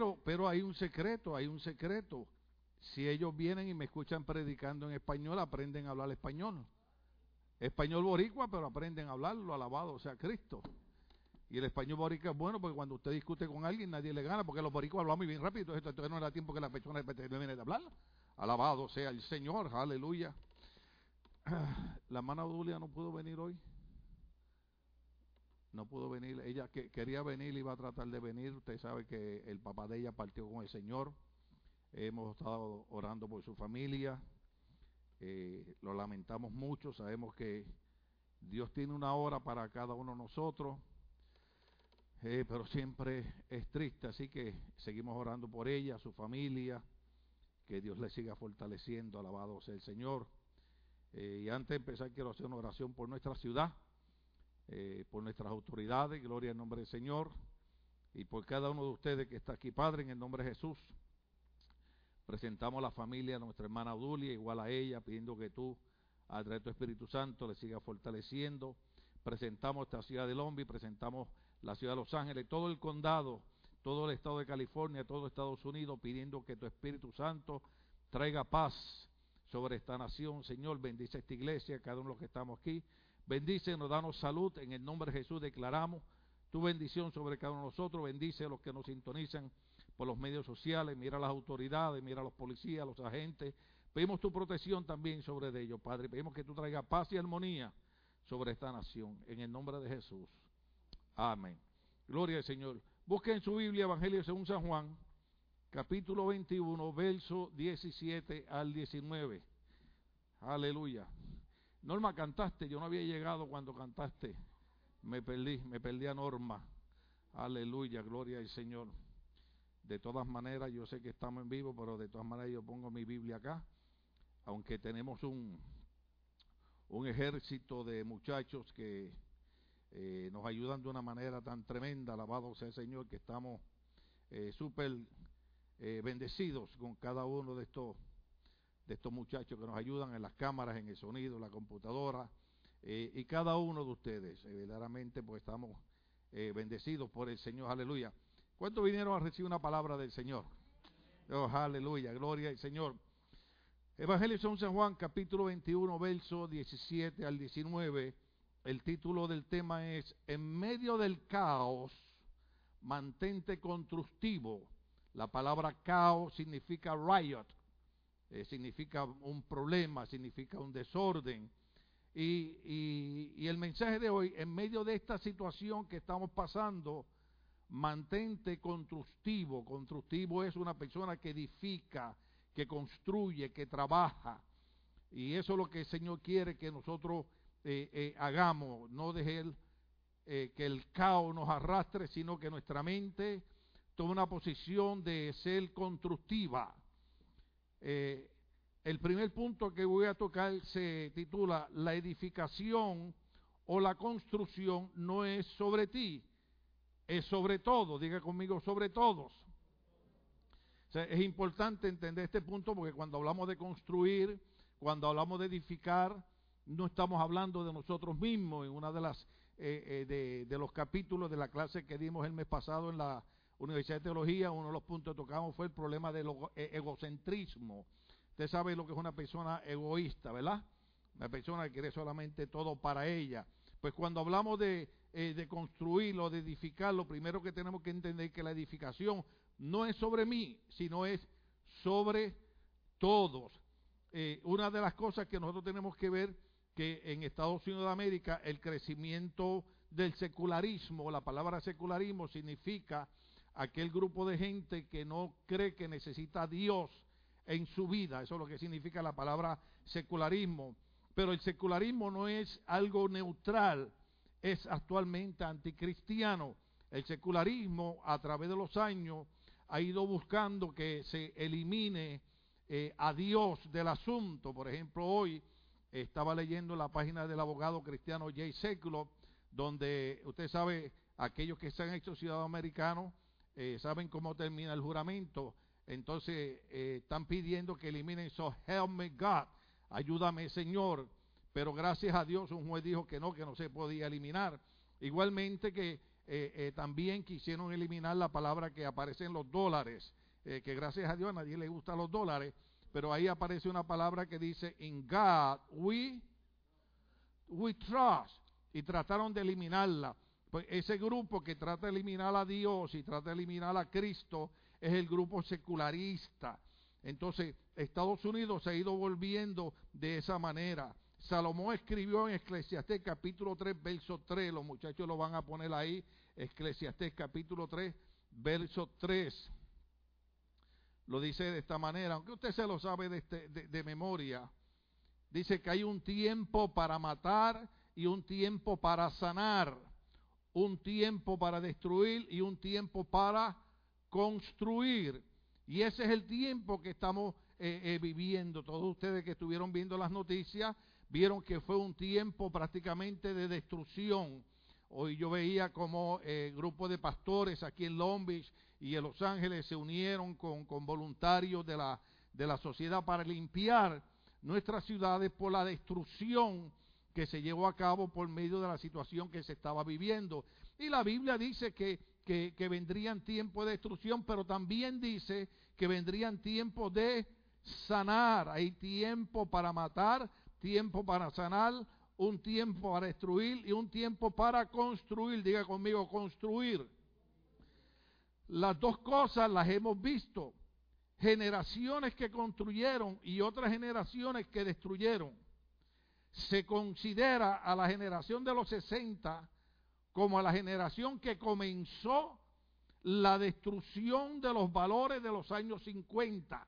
Pero, pero hay un secreto, hay un secreto. Si ellos vienen y me escuchan predicando en español, aprenden a hablar español. Español boricua, pero aprenden a hablarlo, alabado sea Cristo. Y el español boricua es bueno porque cuando usted discute con alguien nadie le gana, porque los boricuas hablamos muy bien rápido, entonces, no era tiempo que la persona viene de hablar. Alabado sea el Señor, aleluya. La hermana Dulia no pudo venir hoy. No pudo venir. Ella que quería venir, iba a tratar de venir. Usted sabe que el papá de ella partió con el Señor. Hemos estado orando por su familia. Eh, lo lamentamos mucho. Sabemos que Dios tiene una hora para cada uno de nosotros. Eh, pero siempre es triste. Así que seguimos orando por ella, su familia. Que Dios le siga fortaleciendo. Alabado sea el Señor. Eh, y antes de empezar, quiero hacer una oración por nuestra ciudad, eh, por nuestras autoridades, gloria en nombre del Señor, y por cada uno de ustedes que está aquí, Padre, en el nombre de Jesús. Presentamos a la familia de nuestra hermana Dulia, igual a ella, pidiendo que tú, a través de tu Espíritu Santo, le siga fortaleciendo. Presentamos esta ciudad de Lombi, presentamos la ciudad de Los Ángeles, todo el condado, todo el estado de California, todo Estados Unidos, pidiendo que tu Espíritu Santo traiga paz sobre esta nación. Señor, bendice esta iglesia, cada uno de los que estamos aquí. Bendice, nos danos salud. En el nombre de Jesús declaramos tu bendición sobre cada uno de nosotros. Bendice a los que nos sintonizan por los medios sociales. Mira a las autoridades, mira a los policías, a los agentes. Pedimos tu protección también sobre ellos, Padre. Pedimos que tú traigas paz y armonía sobre esta nación. En el nombre de Jesús. Amén. Gloria al Señor. Busquen en su Biblia Evangelio según San Juan capítulo 21, verso 17 al 19. Aleluya. Norma, cantaste, yo no había llegado cuando cantaste. Me perdí, me perdí a Norma. Aleluya, gloria al Señor. De todas maneras, yo sé que estamos en vivo, pero de todas maneras yo pongo mi Biblia acá. Aunque tenemos un, un ejército de muchachos que eh, nos ayudan de una manera tan tremenda, alabado sea el Señor, que estamos eh, súper eh, bendecidos con cada uno de estos de estos muchachos que nos ayudan en las cámaras, en el sonido, la computadora, eh, y cada uno de ustedes, eh, verdaderamente pues estamos bendecidos por el Señor, aleluya. ¿Cuántos vinieron a recibir una palabra del Señor? Oh, aleluya, gloria al Señor. Evangelio de San Juan, capítulo 21, verso 17 al 19. El título del tema es, en medio del caos, mantente constructivo la palabra caos significa riot, eh, significa un problema, significa un desorden. Y, y, el mensaje de hoy, en medio de esta situación que estamos pasando, mantente constructivo. Constructivo es una persona que edifica, que construye, que trabaja. Y eso es lo que el Señor quiere que nosotros eh, eh, hagamos. No dejar que el caos nos arrastre, sino que nuestra mente toma una posición de ser constructiva. Eh, el primer punto que voy a tocar se titula La edificación o la construcción no es sobre ti, es sobre todo, diga conmigo, sobre todos. es importante entender este punto porque cuando hablamos de construir, cuando hablamos de edificar, no estamos hablando de nosotros mismos. En una de las eh, eh, de, de, los capítulos de la clase que dimos el mes pasado en la Universidad de Teología, uno de los puntos que tocamos fue el problema del e-, egocentrismo. Usted sabe lo que es una persona egoísta, ¿verdad? Una persona que quiere solamente todo para ella. Pues cuando hablamos de, eh, de construirlo, de edificar, lo primero que tenemos que entender que la edificación no es sobre mí, sino es sobre todos. Eh, una de las cosas que nosotros tenemos que ver que en Estados Unidos de América el crecimiento del secularismo, la palabra secularismo significa aquel grupo de gente que no cree que necesita a Dios en su vida. Eso es lo que significa la palabra secularismo. Pero el secularismo no es algo neutral, es actualmente anticristiano. El secularismo a través de los años ha ido buscando que se elimine eh, a Dios del asunto. Por ejemplo, hoy estaba leyendo la página del abogado cristiano Jay Sekulow, donde usted sabe, aquellos que se han hecho ciudadanos americanos eh, saben cómo termina el juramento, entonces eh, están pidiendo que eliminen so help me God, ayúdame Señor, pero gracias a Dios un juez dijo que no, que no se podía eliminar. Igualmente que eh, eh, también quisieron eliminar la palabra que aparece en los dólares, eh, que gracias a Dios a nadie le gustan los dólares, pero ahí aparece una palabra que dice, in God we, we trust, y trataron de eliminarla. Pues ese grupo que trata de eliminar a Dios y trata de eliminar a Cristo es el grupo secularista. Entonces, Estados Unidos se ha ido volviendo de esa manera. Salomón escribió en Eclesiastés capítulo 3, verso 3, los muchachos lo van a poner ahí, Eclesiastés capítulo 3, verso 3. Lo dice de esta manera, aunque usted se lo sabe de, este, de memoria. Dice que hay un tiempo para matar y un tiempo para sanar, un tiempo para destruir y un tiempo para construir. Y ese es el tiempo que estamos eh, eh, viviendo. Todos ustedes que estuvieron viendo las noticias vieron que fue un tiempo prácticamente de destrucción. Hoy yo veía como eh, grupos de pastores aquí en Long Beach y en Los Ángeles se unieron con, con voluntarios de la, de la sociedad para limpiar nuestras ciudades por la destrucción que se llevó a cabo por medio de la situación que se estaba viviendo. Y la Biblia dice que que, vendrían tiempos de destrucción, pero también dice que vendrían tiempos de sanar. Hay tiempo para matar, tiempo para sanar, un tiempo para destruir y un tiempo para construir. Diga conmigo, construir. Las dos cosas las hemos visto. Generaciones que construyeron y otras generaciones que destruyeron. Se considera a la generación de los 60 como a la generación que comenzó la destrucción de los valores de los años 50.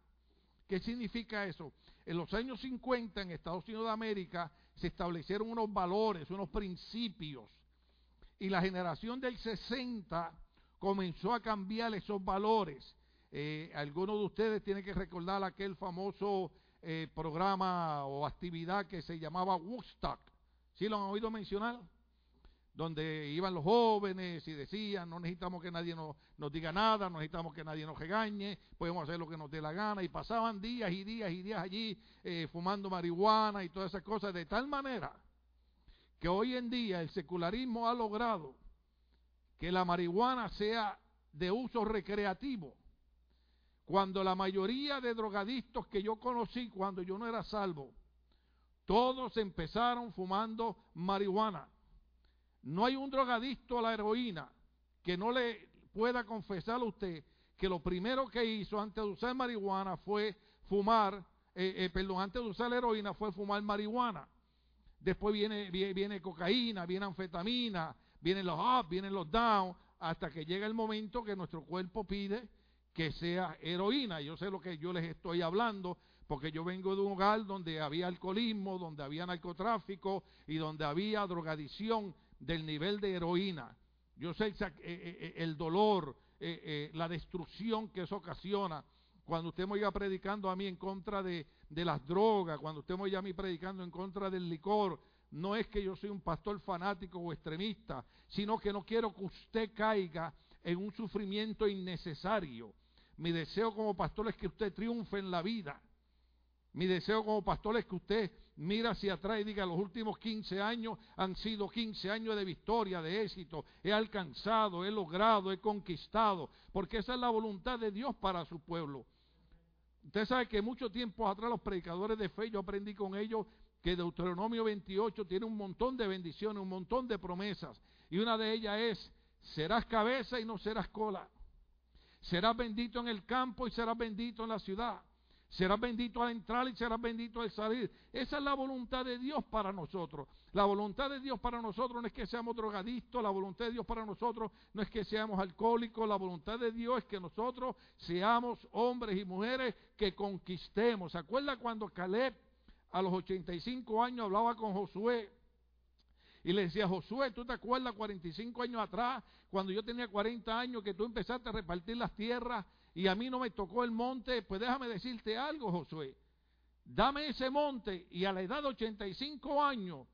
¿Qué significa eso? En los años 50 en Estados Unidos de América se establecieron unos valores, unos principios. Y la generación del 60 comenzó a cambiar esos valores. Eh, algunos de ustedes tienen que recordar aquel famoso eh, programa o actividad que se llamaba Woodstock. ¿Sí lo han oído mencionar? donde iban los jóvenes y decían, no necesitamos que nadie nos, diga nada, no necesitamos que nadie nos regañe, podemos hacer lo que nos dé la gana. Y pasaban días y días y días allí eh, fumando marihuana y todas esas cosas, de tal manera que hoy en día el secularismo ha logrado que la marihuana sea de uso recreativo. Cuando la mayoría de drogadictos que yo conocí cuando yo no era salvo, todos empezaron fumando marihuana. No hay un drogadicto a la heroína que no le pueda confesar a usted que lo primero que hizo antes de usar marihuana fue fumar, eh, eh, perdón, antes de usar la heroína fue fumar marihuana. Después viene, viene, cocaína, viene anfetamina, vienen los up, vienen los down, hasta que llega el momento que nuestro cuerpo pide que sea heroína. Yo sé lo que yo les estoy hablando, porque yo vengo de un hogar donde había alcoholismo, donde había narcotráfico y donde había drogadicción del nivel de heroína. Yo sé el, eh, eh, eh, dolor, la destrucción que eso ocasiona. Cuando usted me oiga predicando a mí en contra de, las drogas, cuando usted me oiga a mí predicando en contra del licor, no es que yo soy un pastor fanático o extremista, sino que no quiero que usted caiga en un sufrimiento innecesario. Mi deseo como pastor es que usted triunfe en la vida. Mi deseo como pastor es que usted mira hacia atrás y diga, los últimos 15 años han sido 15 años de victoria, de éxito. He alcanzado, he logrado, he conquistado, porque esa es la voluntad de Dios para su pueblo. Usted sabe que mucho tiempo atrás los predicadores de fe, yo aprendí con ellos que Deuteronomio 28 tiene un montón de bendiciones, un montón de promesas. Y una de ellas es, serás cabeza y no serás cola. Serás bendito en el campo y serás bendito en la ciudad. Serás bendito al entrar y serás bendito al salir. Esa es la voluntad de Dios para nosotros. La voluntad de Dios para nosotros no es que seamos drogadictos, la voluntad de Dios para nosotros no es que seamos alcohólicos, la voluntad de Dios es que nosotros seamos hombres y mujeres que conquistemos. ¿Se acuerda cuando Caleb a los 85 años hablaba con Josué? Y le decía, Josué, ¿tú te acuerdas 45 años atrás, cuando yo tenía 40 años, que tú empezaste a repartir las tierras y a mí no me tocó el monte, pues déjame decirte algo, Josué. Dame ese monte y a la edad de 85 años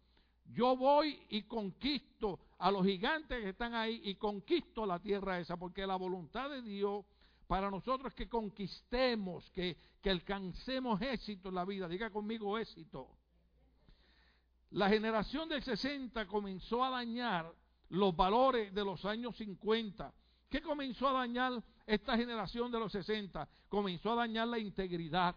yo voy y conquisto a los gigantes que están ahí y conquisto la tierra esa, porque la voluntad de Dios para nosotros es que conquistemos, que, que alcancemos éxito en la vida. Diga conmigo éxito. La generación del 60 comenzó a dañar los valores de los años 50. ¿Qué comenzó a dañar esta generación de los 60? Comenzó a dañar la integridad.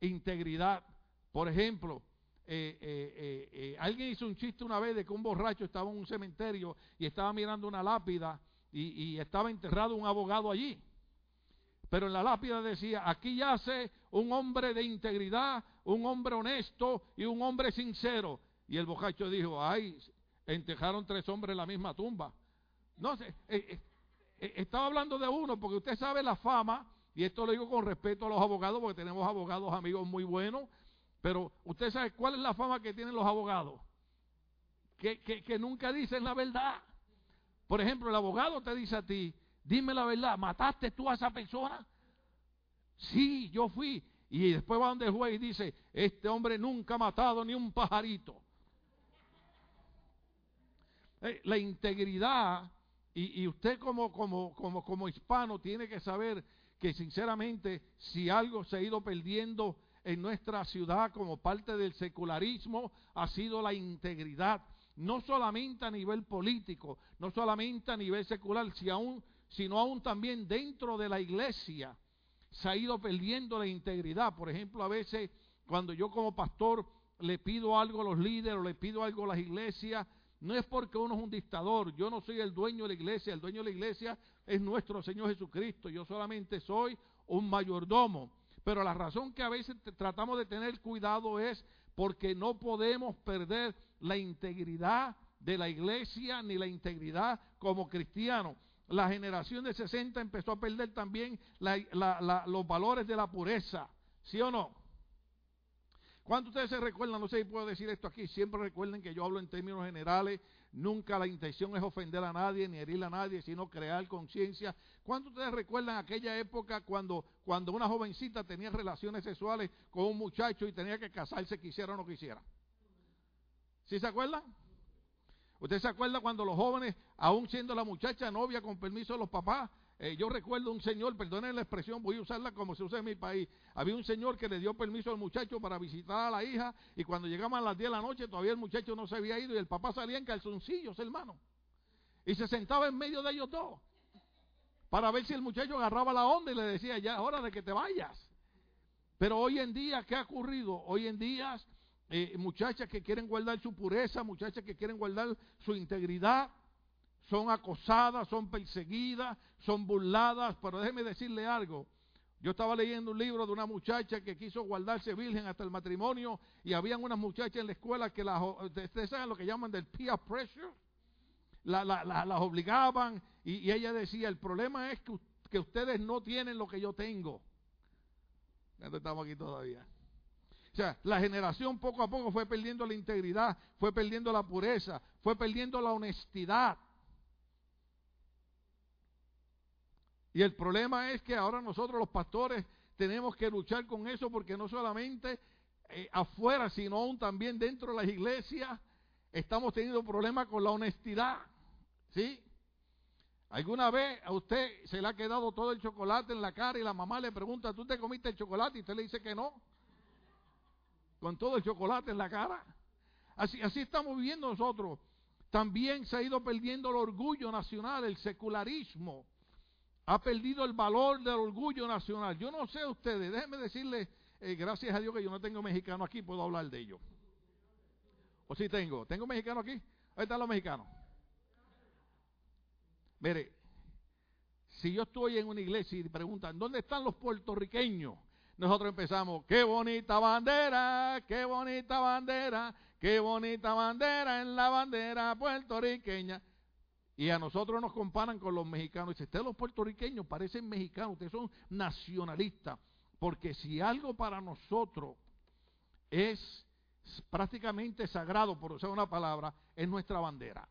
Integridad. Por ejemplo, eh, eh, eh, alguien hizo un chiste una vez de que un borracho estaba en un cementerio y estaba mirando una lápida y, estaba enterrado un abogado allí. Pero en la lápida decía, aquí yace un hombre de integridad, un hombre honesto y un hombre sincero. Y el borracho dijo, ay, enterraron tres hombres en la misma tumba. No sé, estaba hablando de uno porque usted sabe la fama, y esto lo digo con respeto a los abogados porque tenemos abogados amigos muy buenos, pero usted sabe cuál es la fama que tienen los abogados. Que, nunca dicen la verdad. Por ejemplo, el abogado te dice a ti, dime la verdad, ¿mataste tú a esa persona? Sí, yo fui. Y después va donde el juez y dice, este hombre nunca ha matado ni un pajarito. Eh, la integridad, y, y, usted como, como, como, como hispano tiene que saber que sinceramente si algo se ha ido perdiendo en nuestra ciudad como parte del secularismo ha sido la integridad, no solamente a nivel político, no solamente a nivel secular, sino aún también dentro de la iglesia se ha ido perdiendo la integridad. Por ejemplo, a veces cuando yo como pastor le pido algo a los líderes o le pido algo a las iglesias, no es porque uno es un dictador, yo no soy el dueño de la iglesia, el dueño de la iglesia es nuestro Señor Jesucristo, yo solamente soy un mayordomo. Pero la razón que a veces tratamos de tener cuidado es porque no podemos perder la integridad de la iglesia ni la integridad como cristiano. La generación de 60 empezó a perder también los valores de la pureza, ¿sí o no? ¿Cuántos ustedes se recuerdan? No sé si puedo decir esto aquí. Siempre recuerden que yo hablo en términos generales. Nunca la intención es ofender a nadie ni herir a nadie, sino crear conciencia. ¿Cuántos ustedes recuerdan aquella época cuando, cuando una jovencita tenía relaciones sexuales con un muchacho y tenía que casarse, quisiera o no quisiera? ¿Sí se acuerdan? ¿Usted se acuerda cuando los jóvenes, aún siendo la muchacha novia con permiso de los papás, eh, yo recuerdo un señor, perdonen la expresión, voy a usarla como se usa en mi país. Había un señor que le dio permiso al muchacho para visitar a la hija y cuando llegaban a las 10 de la noche todavía el muchacho no se había ido y el papá salía en calzoncillos, hermano. Y se sentaba en medio de ellos dos para ver si el muchacho agarraba la onda y le decía, ya es hora de que te vayas. Pero hoy en día, ¿qué ha ocurrido? Hoy en día, eh, muchachas que quieren guardar su pureza, muchachas que quieren guardar su integridad, son acosadas, son perseguidas, son burladas, pero déjeme decirle algo. Yo estaba leyendo un libro de una muchacha que quiso guardarse virgen hasta el matrimonio y habían unas muchachas en la escuela que las, ustedes saben lo que llaman del peer pressure, la, las obligaban y, ella decía, el problema es que, que, ustedes no tienen lo que yo tengo. Estamos aquí todavía. O sea, la generación poco a poco fue perdiendo la integridad, fue perdiendo la pureza, fue perdiendo la honestidad. Y el problema es que ahora nosotros los pastores tenemos que luchar con eso porque no solamente eh, afuera, sino aún también dentro de las iglesias estamos teniendo problemas con la honestidad. ¿Sí? ¿Alguna vez a usted se le ha quedado todo el chocolate en la cara y la mamá le pregunta, ¿tú te comiste el chocolate? Y usted le dice que no. Con todo el chocolate en la cara. Así, así estamos viviendo nosotros. También se ha ido perdiendo el orgullo nacional, el secularismo ha perdido el valor del orgullo nacional. Yo no sé ustedes, déjenme decirles, eh, gracias a Dios que yo no tengo mexicano aquí, puedo hablar de ello. ¿O sí tengo? ¿Tengo mexicano aquí? Ahí están los mexicanos. Mire, si yo estoy en una iglesia y preguntan, ¿dónde están los puertorriqueños? Nosotros empezamos, qué bonita bandera, qué bonita bandera, qué bonita bandera en la bandera puertorriqueña. Y a nosotros nos comparan con los mexicanos. Dice, ustedes los puertorriqueños parecen mexicanos, ustedes son nacionalistas. Porque si algo para nosotros es prácticamente sagrado, por usar una palabra, es nuestra bandera.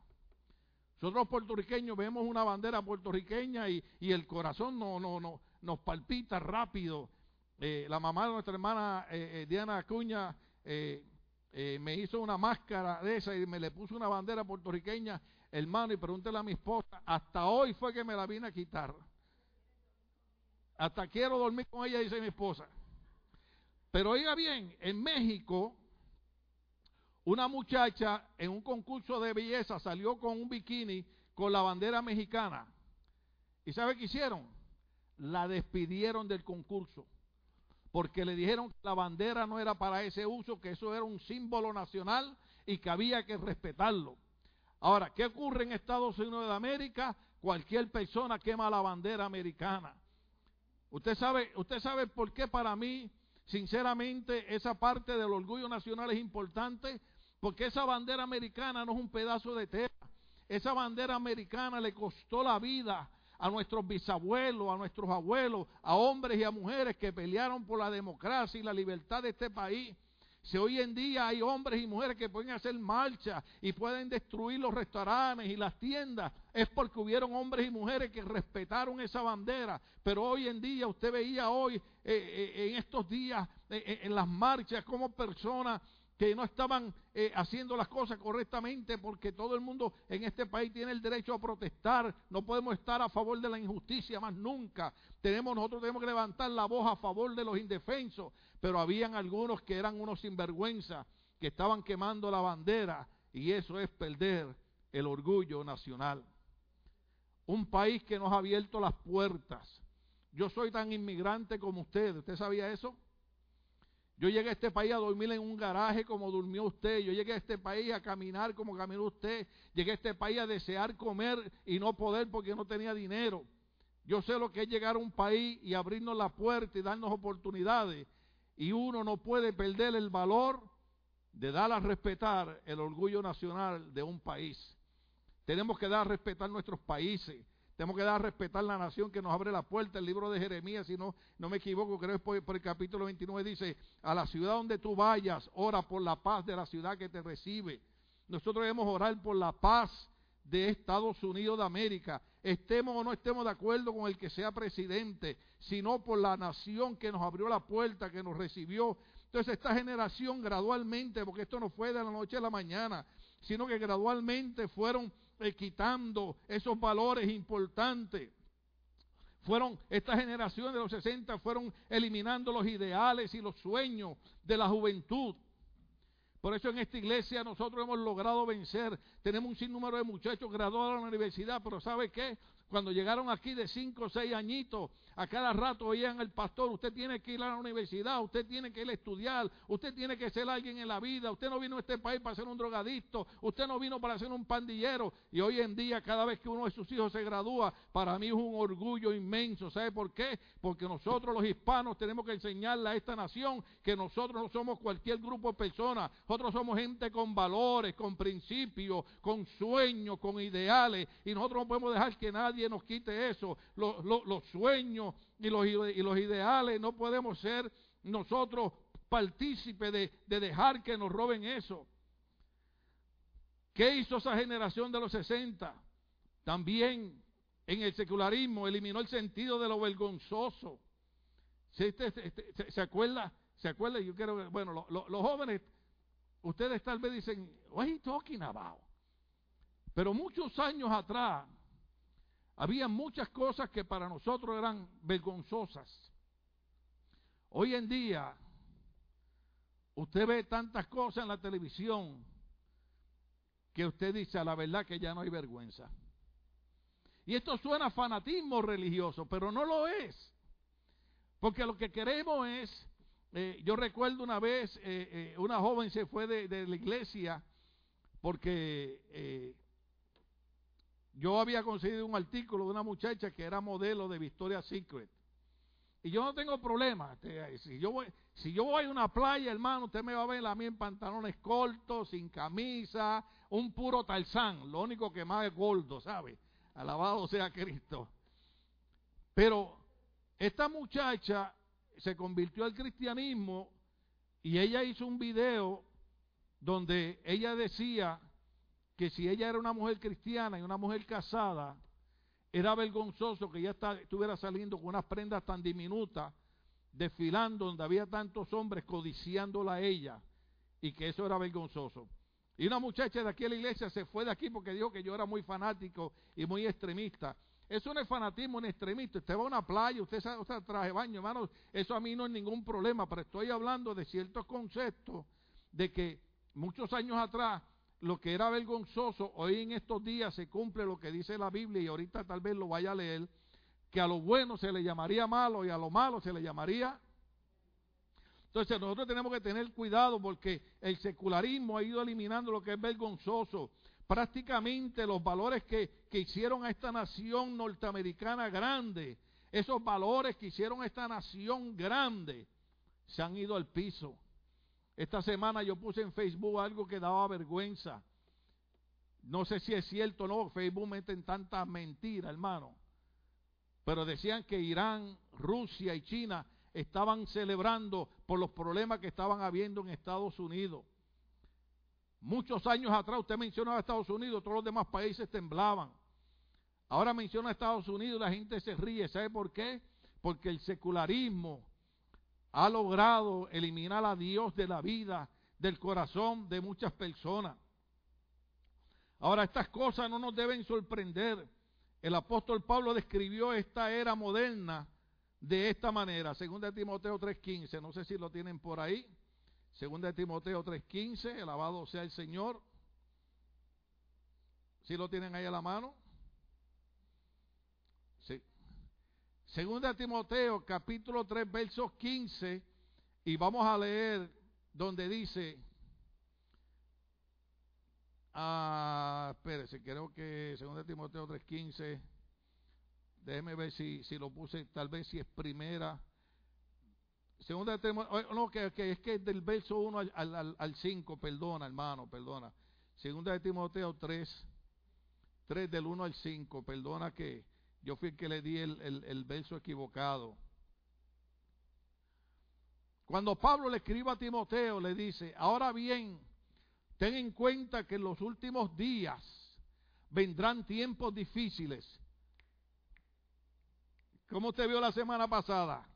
Nosotros puertorriqueños vemos una bandera puertorriqueña y, el corazón no, no, no, nos palpita rápido. Eh, la mamá de nuestra hermana eh, eh, Diana Acuña me hizo una máscara de esa y me le puso una bandera puertorriqueña hermano, y pregúntele a mi esposa, hasta hoy fue que me la vine a quitar. Hasta quiero dormir con ella, dice mi esposa. Pero oiga bien, en México una muchacha en un concurso de belleza salió con un bikini con la bandera mexicana. ¿Y sabe qué hicieron? La despidieron del concurso. Porque le dijeron que la bandera no era para ese uso, que eso era un símbolo nacional y que había que respetarlo. Ahora, ¿qué ocurre en Estados Unidos de América? Cualquier persona quema la bandera americana. Usted sabe, usted sabe por qué para mí, sinceramente, esa parte del orgullo nacional es importante, porque esa bandera americana no es un pedazo de tela. Esa bandera americana le costó la vida a nuestros bisabuelos, a nuestros abuelos, a hombres y a mujeres que pelearon por la democracia y la libertad de este país. Si hoy en día hay hombres y mujeres que pueden hacer marcha y pueden destruir los restaurantes y las tiendas, es porque hubieron hombres y mujeres que respetaron esa bandera. Pero hoy en día, usted veía hoy, eh, eh, en estos días, eh, en las marchas, como personas que no estaban eh, haciendo las cosas correctamente porque todo el mundo en este país tiene el derecho a protestar. No podemos estar a favor de la injusticia más nunca. Tenemos nosotros tenemos que levantar la voz a favor de los indefensos, pero habían algunos que eran unos sinvergüenza que estaban quemando la bandera y eso es perder el orgullo nacional. Un país que nos ha abierto las puertas. Yo soy tan inmigrante como usted. ¿Usted sabía eso? Yo llegué a este país a dormir en un garaje como durmió usted. Yo llegué a este país a caminar como caminó usted. Llegué a este país a desear comer y no poder porque no tenía dinero. Yo sé lo que es llegar a un país y abrirnos la puerta y darnos oportunidades. Y uno no puede perder el valor de dar a respetar el orgullo nacional de un país. Tenemos que dar a respetar nuestros países. Tenemos que dar a respetar la nación que nos abre la puerta. El libro de Jeremías, si no, no me equivoco, creo que por, por el capítulo 29 dice, a la ciudad donde tú vayas, ora por la paz de la ciudad que te recibe. Nosotros debemos orar por la paz de Estados Unidos de América. Estemos o no estemos de acuerdo con el que sea presidente, sino por la nación que nos abrió la puerta, que nos recibió. Entonces esta generación gradualmente, porque esto no fue de la noche a la mañana, sino que gradualmente fueron quitando esos valores importantes. Fueron, esta generación de los 60 fueron eliminando los ideales y los sueños de la juventud. Por eso en esta iglesia nosotros hemos logrado vencer. Tenemos un sinnúmero de muchachos graduados en la universidad, pero ¿sabe qué? Cuando llegaron aquí de 5 o 6 añitos, a cada rato oían al pastor, usted tiene que ir a la universidad, usted tiene que ir a estudiar, usted tiene que ser alguien en la vida, usted no vino a este país para ser un drogadicto, usted no vino para ser un pandillero. Y hoy en día, cada vez que uno de sus hijos se gradúa, para mí es un orgullo inmenso. ¿Sabe por qué? Porque nosotros los hispanos tenemos que enseñarle a esta nación que nosotros no somos cualquier grupo de personas, nosotros somos gente con valores, con principios, con sueños, con ideales, y nosotros no podemos dejar que nadie nos quite eso, los, los sueños y los, y los ideales, no podemos ser nosotros partícipes de, de dejar que nos roben eso. ¿Qué hizo esa generación de los 60? También en el secularismo eliminó el sentido de lo vergonzoso. ¿Se, se, acuerda? ¿Se acuerda? Yo quiero, bueno, los jóvenes, ustedes tal vez dicen, what are talking about? Pero muchos años atrás, había muchas cosas que para nosotros eran vergonzosas. Hoy en día, usted ve tantas cosas en la televisión que usted dice a la verdad que ya no hay vergüenza. Y esto suena a fanatismo religioso, pero no lo es. Porque lo que queremos es, eh, yo recuerdo una vez, eh, eh, una joven se fue de, de la iglesia porque yo había conseguido un artículo de una muchacha que era modelo de Victoria's Secret. Y yo no tengo problema. Este, si yo voy, si yo voy a una playa, hermano, usted me va a ver a mí en pantalones cortos, sin camisa, un puro tarzán. Lo único que más es gordo, ¿sabe? Alabado sea Cristo. Pero esta muchacha se convirtió al cristianismo y ella hizo un video donde ella decía que si ella era una mujer cristiana y una mujer casada, era vergonzoso que ella estuviera saliendo con unas prendas tan diminutas, desfilando donde había tantos hombres codiciándola a ella, y que eso era vergonzoso. Y una muchacha de aquí a la iglesia se fue de aquí porque dijo que yo era muy fanático y muy extremista. Eso no es fanatismo ni extremista. Usted va a una playa, usted, usted traje baño, hermano. Eso a mí no es ningún problema, pero estoy hablando de ciertos conceptos de que muchos años atrás, lo que era vergonzoso, hoy en estos días se cumple lo que dice la Biblia y ahorita tal vez lo vaya a leer, que a lo bueno se le llamaría malo y a lo malo se le llamaría. Entonces nosotros tenemos que tener cuidado porque el secularismo ha ido eliminando lo que es vergonzoso. Prácticamente los valores que, que hicieron a esta nación norteamericana grande, esos valores que hicieron a esta nación grande, se han ido al piso. Esta semana yo puse en Facebook algo que daba vergüenza. No sé si es cierto o no, Facebook mete tantas mentiras, hermano. Pero decían que Irán, Rusia y China estaban celebrando por los problemas que estaban habiendo en Estados Unidos. Muchos años atrás usted mencionó a Estados Unidos, todos los demás países temblaban. Ahora menciona a Estados Unidos, la gente se ríe. ¿Sabe por qué? Porque el secularismo ha logrado eliminar a Dios de la vida, del corazón de muchas personas. Ahora, estas cosas no nos deben sorprender. El apóstol Pablo describió esta era moderna de esta manera. Segunda de Timoteo 3.15, no sé si lo tienen por ahí. Segunda de Timoteo 3.15, alabado sea el Señor. Si lo tienen ahí a la mano? Segunda Timoteo capítulo 3 versos 15 y vamos a leer donde dice, ah, espérese, creo que Segunda Timoteo 3 15, déjeme ver si, si lo puse, tal vez si es primera. Segunda Timoteo, no, que, es que es del verso 1 al, al, 5, perdona hermano, perdona. Segunda de Timoteo 3, 3 del 1 al 5, perdona que yo fui el que le di el, verso equivocado. Cuando Pablo le escribe a Timoteo, le dice, ahora bien, ten en cuenta que en los últimos días vendrán tiempos difíciles. ¿Cómo usted vio la semana pasada?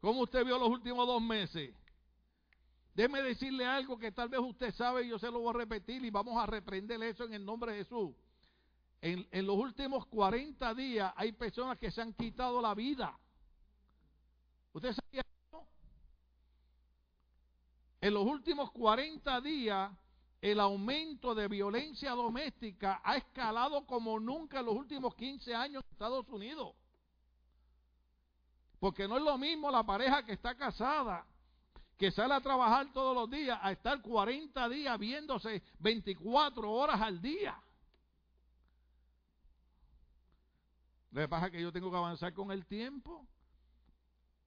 ¿Cómo usted vio los últimos dos meses? Déjeme decirle algo que tal vez usted sabe y yo se lo voy a repetir y vamos a reprender eso en el nombre de Jesús. En, los últimos 40 días hay personas que se han quitado la vida. ¿Usted sabía eso? En los últimos 40 días el aumento de violencia doméstica ha escalado como nunca en los últimos 15 años en Estados Unidos. Porque no es lo mismo la pareja que está casada, que sale a trabajar todos los días, a estar 40 días viéndose 24 horas al día. Lo que pasa que yo tengo que avanzar con el tiempo.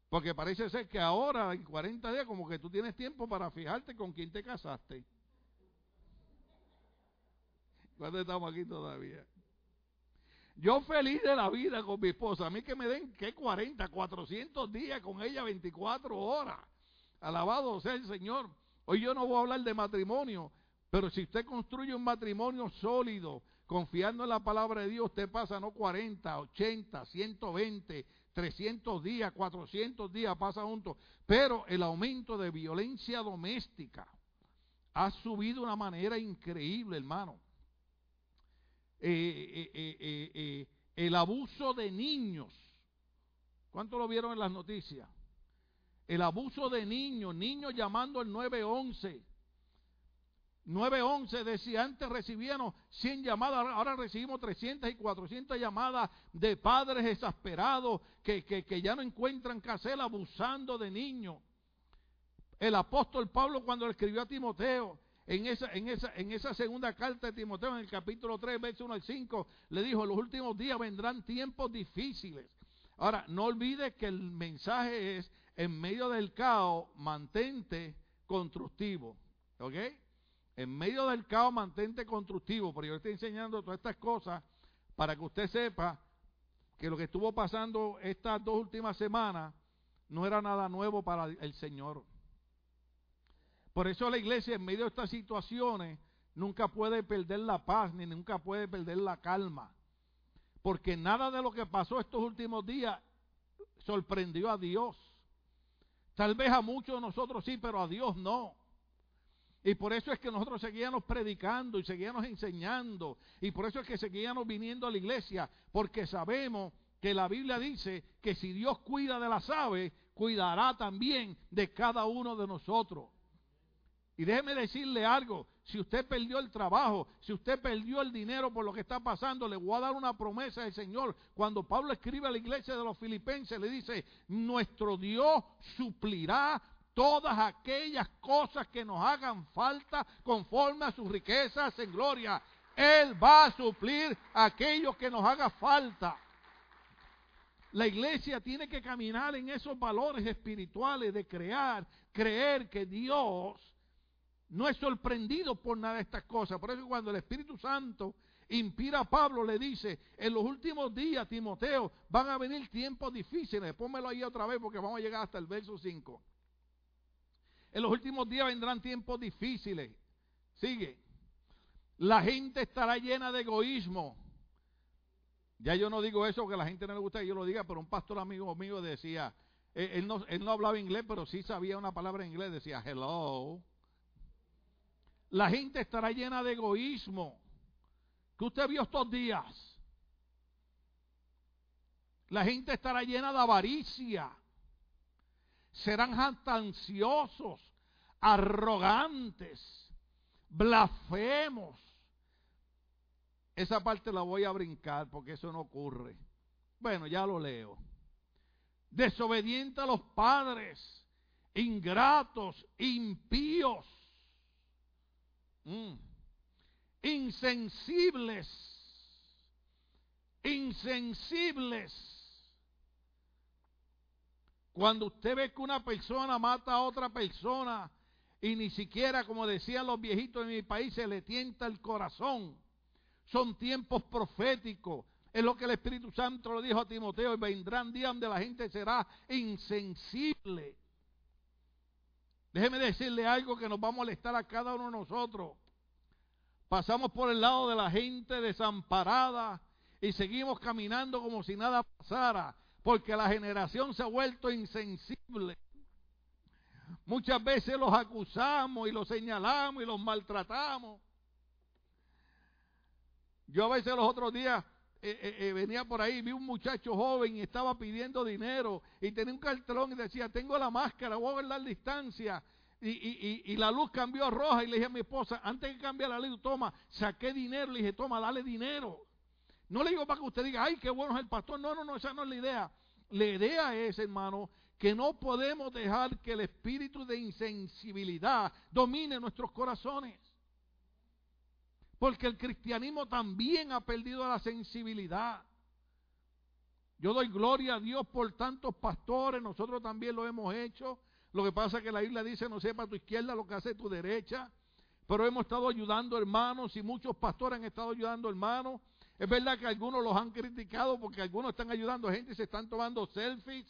Porque parece ser que ahora, en 40 días, como que tú tienes tiempo para fijarte con quién te casaste. ¿Cuándo estamos aquí todavía? Yo feliz de la vida con mi esposa. A mí que me den, ¿qué 40? 400 días con ella, 24 horas. Alabado sea el Señor. Hoy yo no voy a hablar de matrimonio, pero si usted construye un matrimonio sólido, confiando en la palabra de Dios, usted pasa no 40, 80, 120, 300 días, 400 días pasa juntos. Pero el aumento de violencia doméstica ha subido de una manera increíble, hermano. Eh, eh, eh, el abuso de niños. ¿Cuánto lo vieron en las noticias? El abuso de niños, niños llamando al 911 911 decía, antes recibíamos 100 llamadas, ahora recibimos 300 y 400 llamadas de padres exasperados que, que, ya no encuentran qué hacer abusando de niños. El apóstol Pablo cuando le escribió a Timoteo, en esa, en, esa, en esa segunda carta de Timoteo, en el capítulo 3, verso 1 al 5, le dijo, los últimos días vendrán tiempos difíciles. Ahora, no olvides que el mensaje es, en medio del caos, mantente constructivo. ¿Ok? En medio del caos mantente constructivo, porque yo estoy enseñando todas estas cosas para que usted sepa que lo que estuvo pasando estas dos últimas semanas no era nada nuevo para el Señor. Por eso la iglesia en medio de estas situaciones nunca puede perder la paz ni nunca puede perder la calma. Porque nada de lo que pasó estos últimos días sorprendió a Dios. Tal vez a muchos de nosotros sí, pero a Dios no. Y por eso es que nosotros seguíamos predicando y seguíamos enseñando. Y por eso es que seguíamos viniendo a la iglesia. Porque sabemos que la Biblia dice que si Dios cuida de las aves, cuidará también de cada uno de nosotros. Y déjeme decirle algo, si usted perdió el trabajo, si usted perdió el dinero por lo que está pasando, le voy a dar una promesa del Señor. Cuando Pablo escribe a la iglesia de los filipenses, le dice, nuestro Dios suplirá todas aquellas cosas que nos hagan falta conforme a sus riquezas en gloria. Él va a suplir aquello que nos haga falta. La iglesia tiene que caminar en esos valores espirituales de crear, creer que Dios no es sorprendido por nada de estas cosas. Por eso cuando el Espíritu Santo inspira a Pablo, le dice, en los últimos días, Timoteo, van a venir tiempos difíciles. Pónmelo ahí otra vez porque vamos a llegar hasta el verso 5. En los últimos días vendrán tiempos difíciles. Sigue. La gente estará llena de egoísmo. Ya yo no digo eso porque a la gente no le gusta que yo lo diga, pero un pastor amigo mío decía, él, él, no, él no hablaba inglés, pero sí sabía una palabra en inglés, decía hello. La gente estará llena de egoísmo. Que usted vio estos días. La gente estará llena de avaricia. Serán jactanciosos, arrogantes, blasfemos. Esa parte la voy a brincar porque eso no ocurre. Bueno, ya lo leo. Desobediente a los padres, ingratos, impíos Mm. Insensibles. Insensibles. Cuando usted ve que una persona mata a otra persona y ni siquiera, como decían los viejitos en mi país, se le tienta el corazón. Son tiempos proféticos. Es lo que el Espíritu Santo lo dijo a Timoteo. Y vendrán días donde la gente será insensible. Déjeme decirle algo que nos va a molestar a cada uno de nosotros. Pasamos por el lado de la gente desamparada y seguimos caminando como si nada pasara, porque la generación se ha vuelto insensible. Muchas veces los acusamos y los señalamos y los maltratamos. Yo a veces los otros días eh, eh, eh, venía por ahí, vi un muchacho joven y estaba pidiendo dinero y tenía un cartelón y decía, tengo la máscara, voy a la distancia. Y, la luz cambió a roja y le dije a mi esposa, antes que cambie la luz, toma, saqué dinero, le dije, toma, dale dinero. No le digo para que usted diga, ay, qué bueno es el pastor. No, no, no, esa no es la idea. La idea es, hermano, que no podemos dejar que el espíritu de insensibilidad domine nuestros corazones. Porque el cristianismo también ha perdido la sensibilidad. Yo doy gloria a Dios por tantos pastores, nosotros también lo hemos hecho. Lo que pasa es que la Biblia dice, no sepa tu izquierda lo que hace tu derecha. Pero hemos estado ayudando hermanos y muchos pastores han estado ayudando hermanos. Es verdad que algunos los han criticado porque algunos están ayudando a gente y se están tomando selfies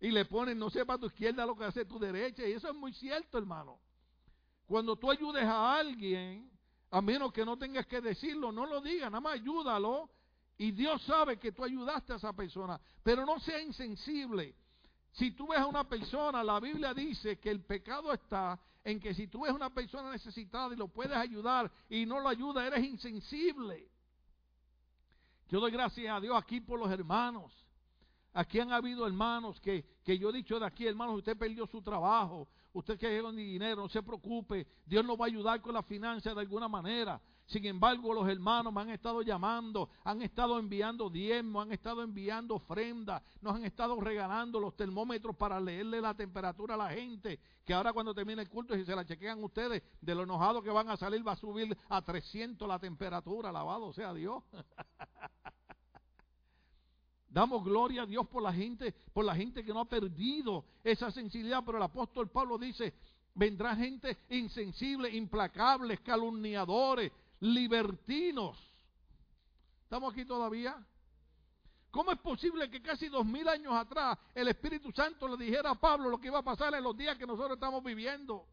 y le ponen, no sepa tu izquierda lo que hace tu derecha. Y eso es muy cierto, hermano. Cuando tú ayudes a alguien, a menos que no tengas que decirlo, no lo digas, nada más ayúdalo. Y Dios sabe que tú ayudaste a esa persona, pero no sea insensible. Si tú ves a una persona, la Biblia dice que el pecado está en que si tú ves a una persona necesitada y lo puedes ayudar y no lo ayuda, eres insensible. Yo doy gracias a Dios aquí por los hermanos. Aquí han habido hermanos que, que yo he dicho de aquí, hermanos, usted perdió su trabajo, usted que llegó ni dinero, no se preocupe, Dios nos va a ayudar con la finanza de alguna manera. Sin embargo, los hermanos me han estado llamando, han estado enviando diezmos, han estado enviando ofrendas, nos han estado regalando los termómetros para leerle la temperatura a la gente, que ahora cuando termine el culto, si se la chequean ustedes, de lo enojado que van a salir, va a subir a 300 la temperatura, alabado sea Dios. Damos gloria a Dios por la gente, por la gente que no ha perdido esa sensibilidad, pero el apóstol Pablo dice, vendrá gente insensible, implacables, calumniadores, libertinos. ¿Estamos aquí todavía? ¿Cómo es posible que casi dos mil años atrás el Espíritu Santo le dijera a Pablo lo que iba a pasar en los días que nosotros estamos viviendo?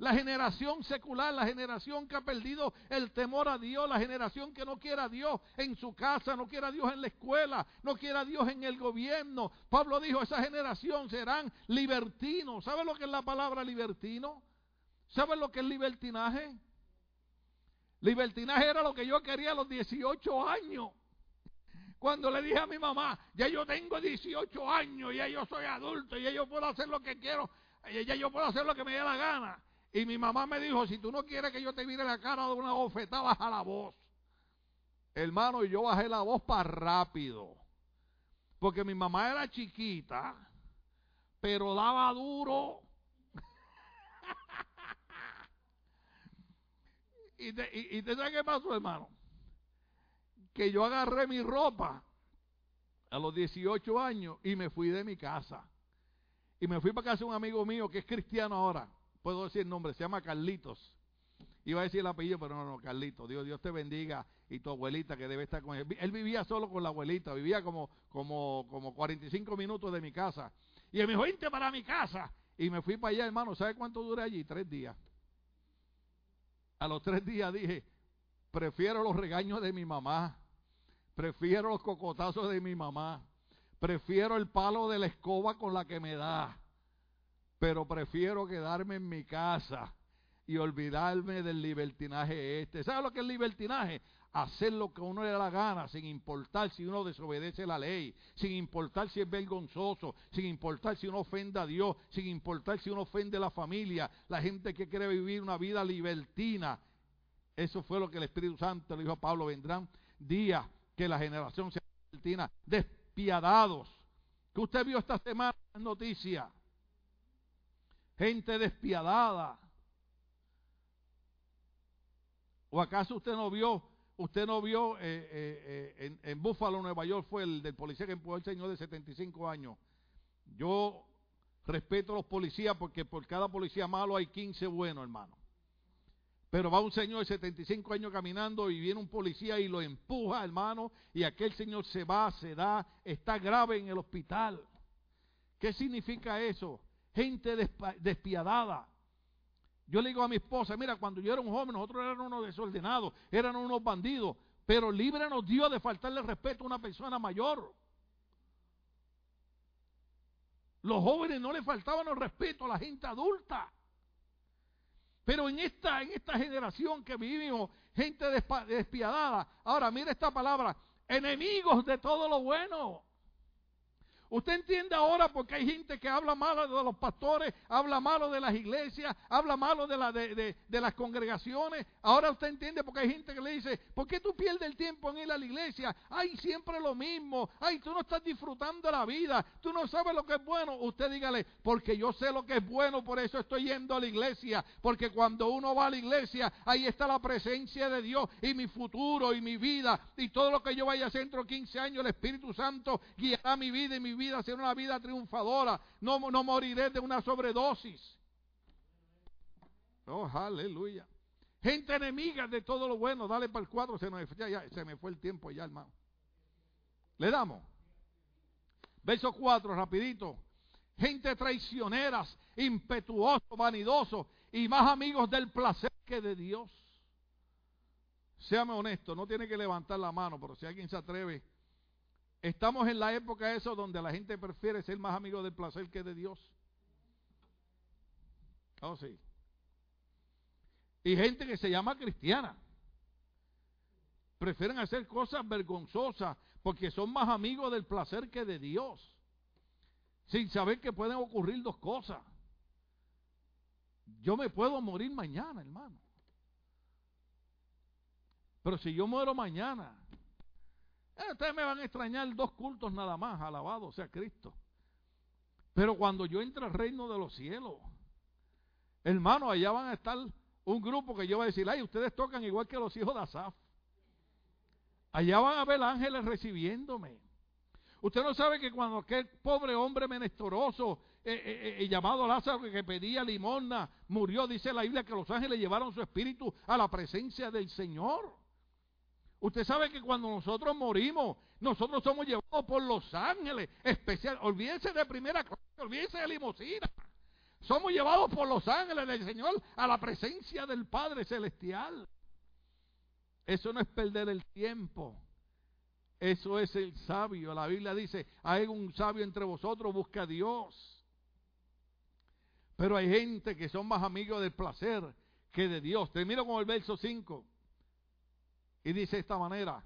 La generación secular, la generación que ha perdido el temor a Dios, la generación que no quiere a Dios en su casa, no quiere a Dios en la escuela, no quiere a Dios en el gobierno. Pablo dijo, esa generación serán libertinos. ¿Sabe lo que es la palabra libertino? ¿Sabe lo que es libertinaje? Libertinaje era lo que yo quería a los 18 años. Cuando le dije a mi mamá, ya yo tengo 18 años, ya yo soy adulto, ya yo puedo hacer lo que quiero, ya yo puedo hacer lo que me dé la gana. Y mi mamá me dijo, si tú no quieres que yo te mire la cara de una bofetada, baja la voz. Hermano, y yo bajé la voz para rápido. Porque mi mamá era chiquita, pero daba duro. y, te, y, te sabes qué pasó, hermano? Que yo agarré mi ropa a los 18 años y me fui de mi casa. Y me fui para casa de un amigo mío que es cristiano ahora. Puedo decir el nombre, se llama Carlitos. Iba a decir el apellido, pero no, no, Carlitos. Dios, Dios te bendiga y tu abuelita que debe estar con él. Él vivía solo con la abuelita, vivía como, como, como 45 minutos de mi casa. Y él me dijo, vente para mi casa. Y me fui para allá, hermano. ¿Sabe cuánto duré allí? Tres días. A los tres días dije, prefiero los regaños de mi mamá. Prefiero los cocotazos de mi mamá. Prefiero el palo de la escoba con la que me da. Pero prefiero quedarme en mi casa y olvidarme del libertinaje este. ¿Sabe lo que es libertinaje? Hacer lo que uno le da la gana, sin importar si uno desobedece la ley, sin importar si es vergonzoso, sin importar si uno ofende a Dios, sin importar si uno ofende a la familia, la gente que quiere vivir una vida libertina. Eso fue lo que el Espíritu Santo le dijo a Pablo, vendrán días que la generación sea libertina, despiadados. Que usted vio esta semana en noticias. Gente despiadada ¿O acaso usted no vio, usted no vio eh, eh, eh, en, Búfalo, Nueva York, fue el del policía que empujó al señor de 75 años? Yo respeto a los policías porque por cada policía malo hay 15 buenos, hermano. Pero va un señor de 75 años caminando y viene un policía y lo empuja, hermano, y aquel señor se va, se da, está grave en el hospital. ¿Qué significa eso? Gente despiadada. Yo le digo a mi esposa, mira, cuando yo era un joven, nosotros éramos unos desordenados, eran unos bandidos, pero líbranos Dios de faltarle respeto a una persona mayor. Los jóvenes no le faltaban el respeto a la gente adulta. Pero en esta, en esta generación que vivimos, gente despiadada. Ahora, mira esta palabra, enemigos de todo lo bueno. Usted entiende ahora porque hay gente que habla malo de los pastores, habla malo de las iglesias, habla malo de, la, de, las congregaciones. Ahora usted entiende porque hay gente que le dice, ¿por qué tú pierdes el tiempo en ir a la iglesia? Ay, siempre lo mismo. Ay, tú no estás disfrutando la vida. Tú no sabes lo que es bueno. Usted dígale, porque yo sé lo que es bueno, por eso estoy yendo a la iglesia. Porque cuando uno va a la iglesia, ahí está la presencia de Dios y mi futuro y mi vida y todo lo que yo vaya a hacer dentro de 15 años, el Espíritu Santo guiará mi vida y mi vida vida una vida triunfadora. No, no moriré de una sobredosis. Oh, aleluya. Gente enemiga de todo lo bueno. Dale para el cuadro. Se, se me fue el tiempo ya, hermano. Le damos. Verso 4, rapidito. Gente traicioneras, impetuoso, vanidoso y más amigos del placer que de Dios. Séame honesto, no tiene que levantar la mano, pero si alguien se atreve Estamos en la época eso donde la gente prefiere ser más amigo del placer que de Dios. Oh, sí. Y gente que se llama cristiana. Prefieren hacer cosas vergonzosas porque son más amigos del placer que de Dios. Sin saber que pueden ocurrir dos cosas. Yo me puedo morir mañana, hermano. Pero si yo muero mañana, eh, ustedes me van a extrañar dos cultos nada más, alabado sea Cristo. Pero cuando yo entre al reino de los cielos, hermano, allá van a estar un grupo que yo voy a decir, ay, ustedes tocan igual que los hijos de Asaf. Allá van a ver ángeles recibiéndome. Usted no sabe que cuando aquel pobre hombre menestoroso eh, eh, eh llamado Lázaro que pedía limosna murió, dice la Biblia que los ángeles llevaron su espíritu a la presencia del Señor. Usted sabe que cuando nosotros morimos, nosotros somos llevados por los ángeles, especial. Olvídense de primera clase, olvídense de limosina. Somos llevados por los ángeles del Señor a la presencia del Padre Celestial. Eso no es perder el tiempo. Eso es el sabio. La Biblia dice, hay un sabio entre vosotros, busca a Dios. Pero hay gente que son más amigos del placer que de Dios. Termino con el verso 5. Y dice de esta manera,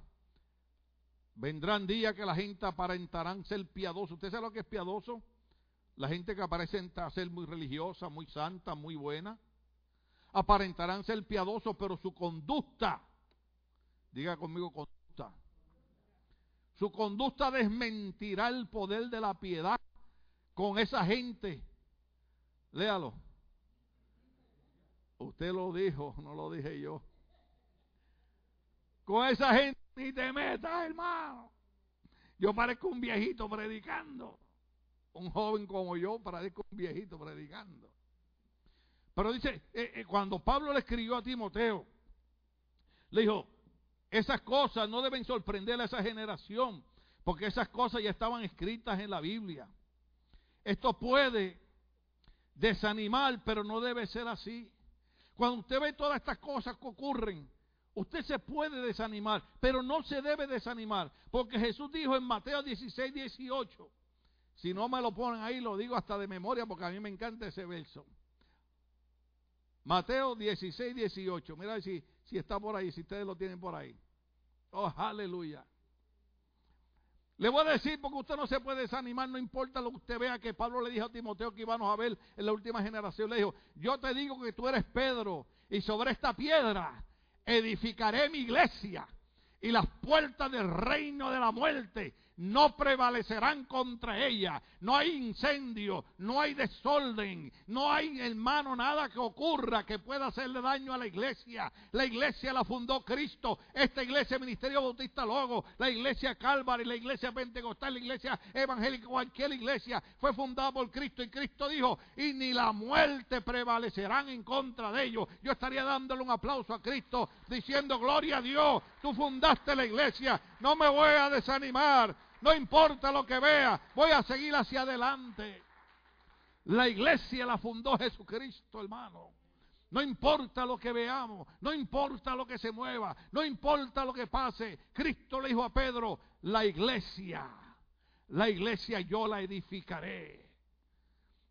vendrán días que la gente aparentarán ser piadoso. ¿Usted sabe lo que es piadoso? La gente que aparece a ser muy religiosa, muy santa, muy buena. aparentarán ser piadosos, pero su conducta, diga conmigo conducta, su conducta desmentirá el poder de la piedad con esa gente. Léalo. Usted lo dijo, no lo dije yo. Con esa gente ni te metas, hermano. Yo parezco un viejito predicando. Un joven como yo parezco un viejito predicando. Pero dice, eh, eh, cuando Pablo le escribió a Timoteo, le dijo, esas cosas no deben sorprender a esa generación, porque esas cosas ya estaban escritas en la Biblia. Esto puede desanimar, pero no debe ser así. Cuando usted ve todas estas cosas que ocurren, usted se puede desanimar, pero no se debe desanimar, porque Jesús dijo en Mateo 16, 18, si no me lo ponen ahí, lo digo hasta de memoria, porque a mí me encanta ese verso. Mateo 16, 18, mira si, si está por ahí, si ustedes lo tienen por ahí. Oh, aleluya. Le voy a decir porque usted no se puede desanimar, no importa lo que usted vea que Pablo le dijo a Timoteo que íbamos a ver en la última generación. Le dijo, yo te digo que tú eres Pedro y sobre esta piedra edificaré mi iglesia y las puertas del reino de la muerte no prevalecerán contra ella. No hay incendio, no hay desorden, no hay, hermano, nada que ocurra que pueda hacerle daño a la iglesia. La iglesia la fundó Cristo. Esta iglesia, Ministerio Bautista Logo, la iglesia Calvary, la iglesia Pentecostal, la iglesia evangélica, cualquier iglesia fue fundada por Cristo. Y Cristo dijo, y ni la muerte prevalecerán en contra de ellos. Yo estaría dándole un aplauso a Cristo diciendo, gloria a Dios, tú fundaste la iglesia, no me voy a desanimar. No importa lo que vea, voy a seguir hacia adelante. La iglesia la fundó Jesucristo, hermano. No importa lo que veamos, no importa lo que se mueva, no importa lo que pase. Cristo le dijo a Pedro, la iglesia, la iglesia yo la edificaré.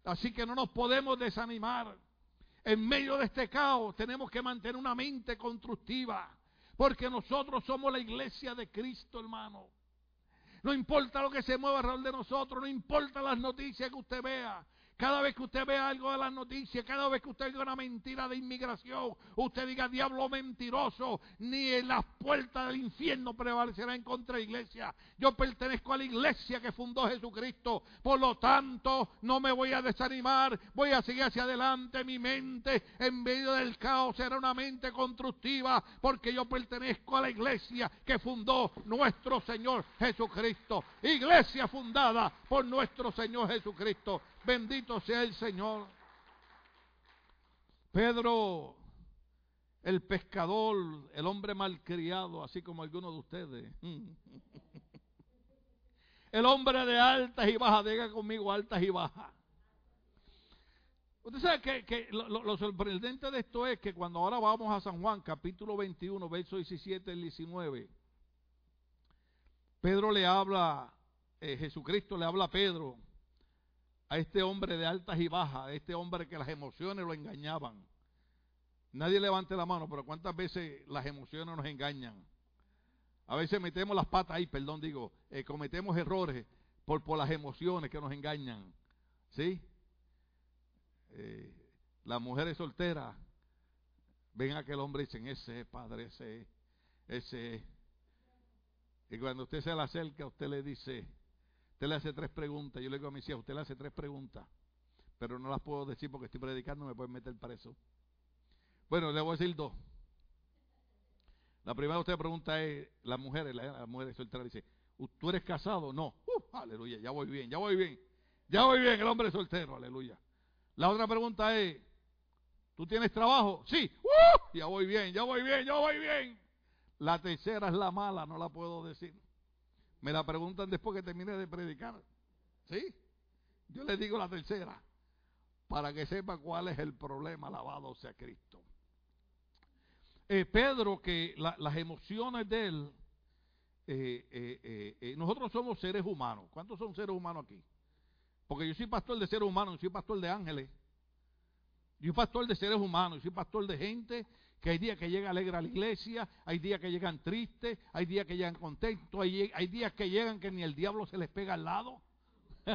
Así que no nos podemos desanimar. En medio de este caos tenemos que mantener una mente constructiva, porque nosotros somos la iglesia de Cristo, hermano. No importa lo que se mueva alrededor de nosotros, no importa las noticias que usted vea. Cada vez que usted vea algo de las noticias, cada vez que usted vea una mentira de inmigración, usted diga diablo mentiroso, ni en las puertas del infierno prevalecerá en contra de la iglesia. Yo pertenezco a la iglesia que fundó Jesucristo, por lo tanto no me voy a desanimar, voy a seguir hacia adelante. Mi mente en medio del caos será una mente constructiva, porque yo pertenezco a la iglesia que fundó nuestro Señor Jesucristo. Iglesia fundada por nuestro Señor Jesucristo. Bendito sea el Señor. Pedro, el pescador, el hombre malcriado, así como algunos de ustedes. El hombre de altas y bajas, diga conmigo altas y bajas. Usted sabe que, lo, sorprendente de esto es que cuando ahora vamos a San Juan, capítulo 21, verso 17 y 19, Pedro le habla, eh, Jesucristo le habla a Pedro a este hombre de altas y bajas, a este hombre que las emociones lo engañaban. Nadie levante la mano, pero ¿cuántas veces las emociones nos engañan? A veces metemos las patas ahí, perdón, digo, eh, cometemos errores por, por las emociones que nos engañan. ¿Sí? Eh, las mujeres solteras ven a aquel hombre y dicen, ese padre, ese, ese. Y cuando usted se le acerca, usted le dice, Usted le hace tres preguntas. Yo le digo a mis hijos, usted le hace tres preguntas. Pero no las puedo decir porque estoy predicando, me pueden meter preso. Bueno, le voy a decir dos. La primera usted pregunta es, la mujer, la, mujer soltera dice, ¿tú eres casado? No. Uh, aleluya, ya voy bien, ya voy bien. Ya voy bien, el hombre soltero, aleluya. La otra pregunta es, ¿tú tienes trabajo? Sí. Uh, ya voy bien, ya voy bien, ya voy bien. La tercera es la mala, no la puedo decir. Me la preguntan después que termine de predicar. ¿Sí? Yo les digo la tercera, para que sepa cuál es el problema, alabado sea Cristo. Eh, Pedro, que las emociones de él, eh, eh, nosotros somos seres humanos. ¿Cuántos son seres humanos aquí? Porque yo soy pastor de seres humanos, yo soy pastor de ángeles. Yo soy pastor de seres humanos, yo soy pastor de gente que hay días que llegan alegre a la iglesia, hay días que llegan tristes, hay días que llegan contentos, hay, días que llegan que ni el diablo se les pega al lado.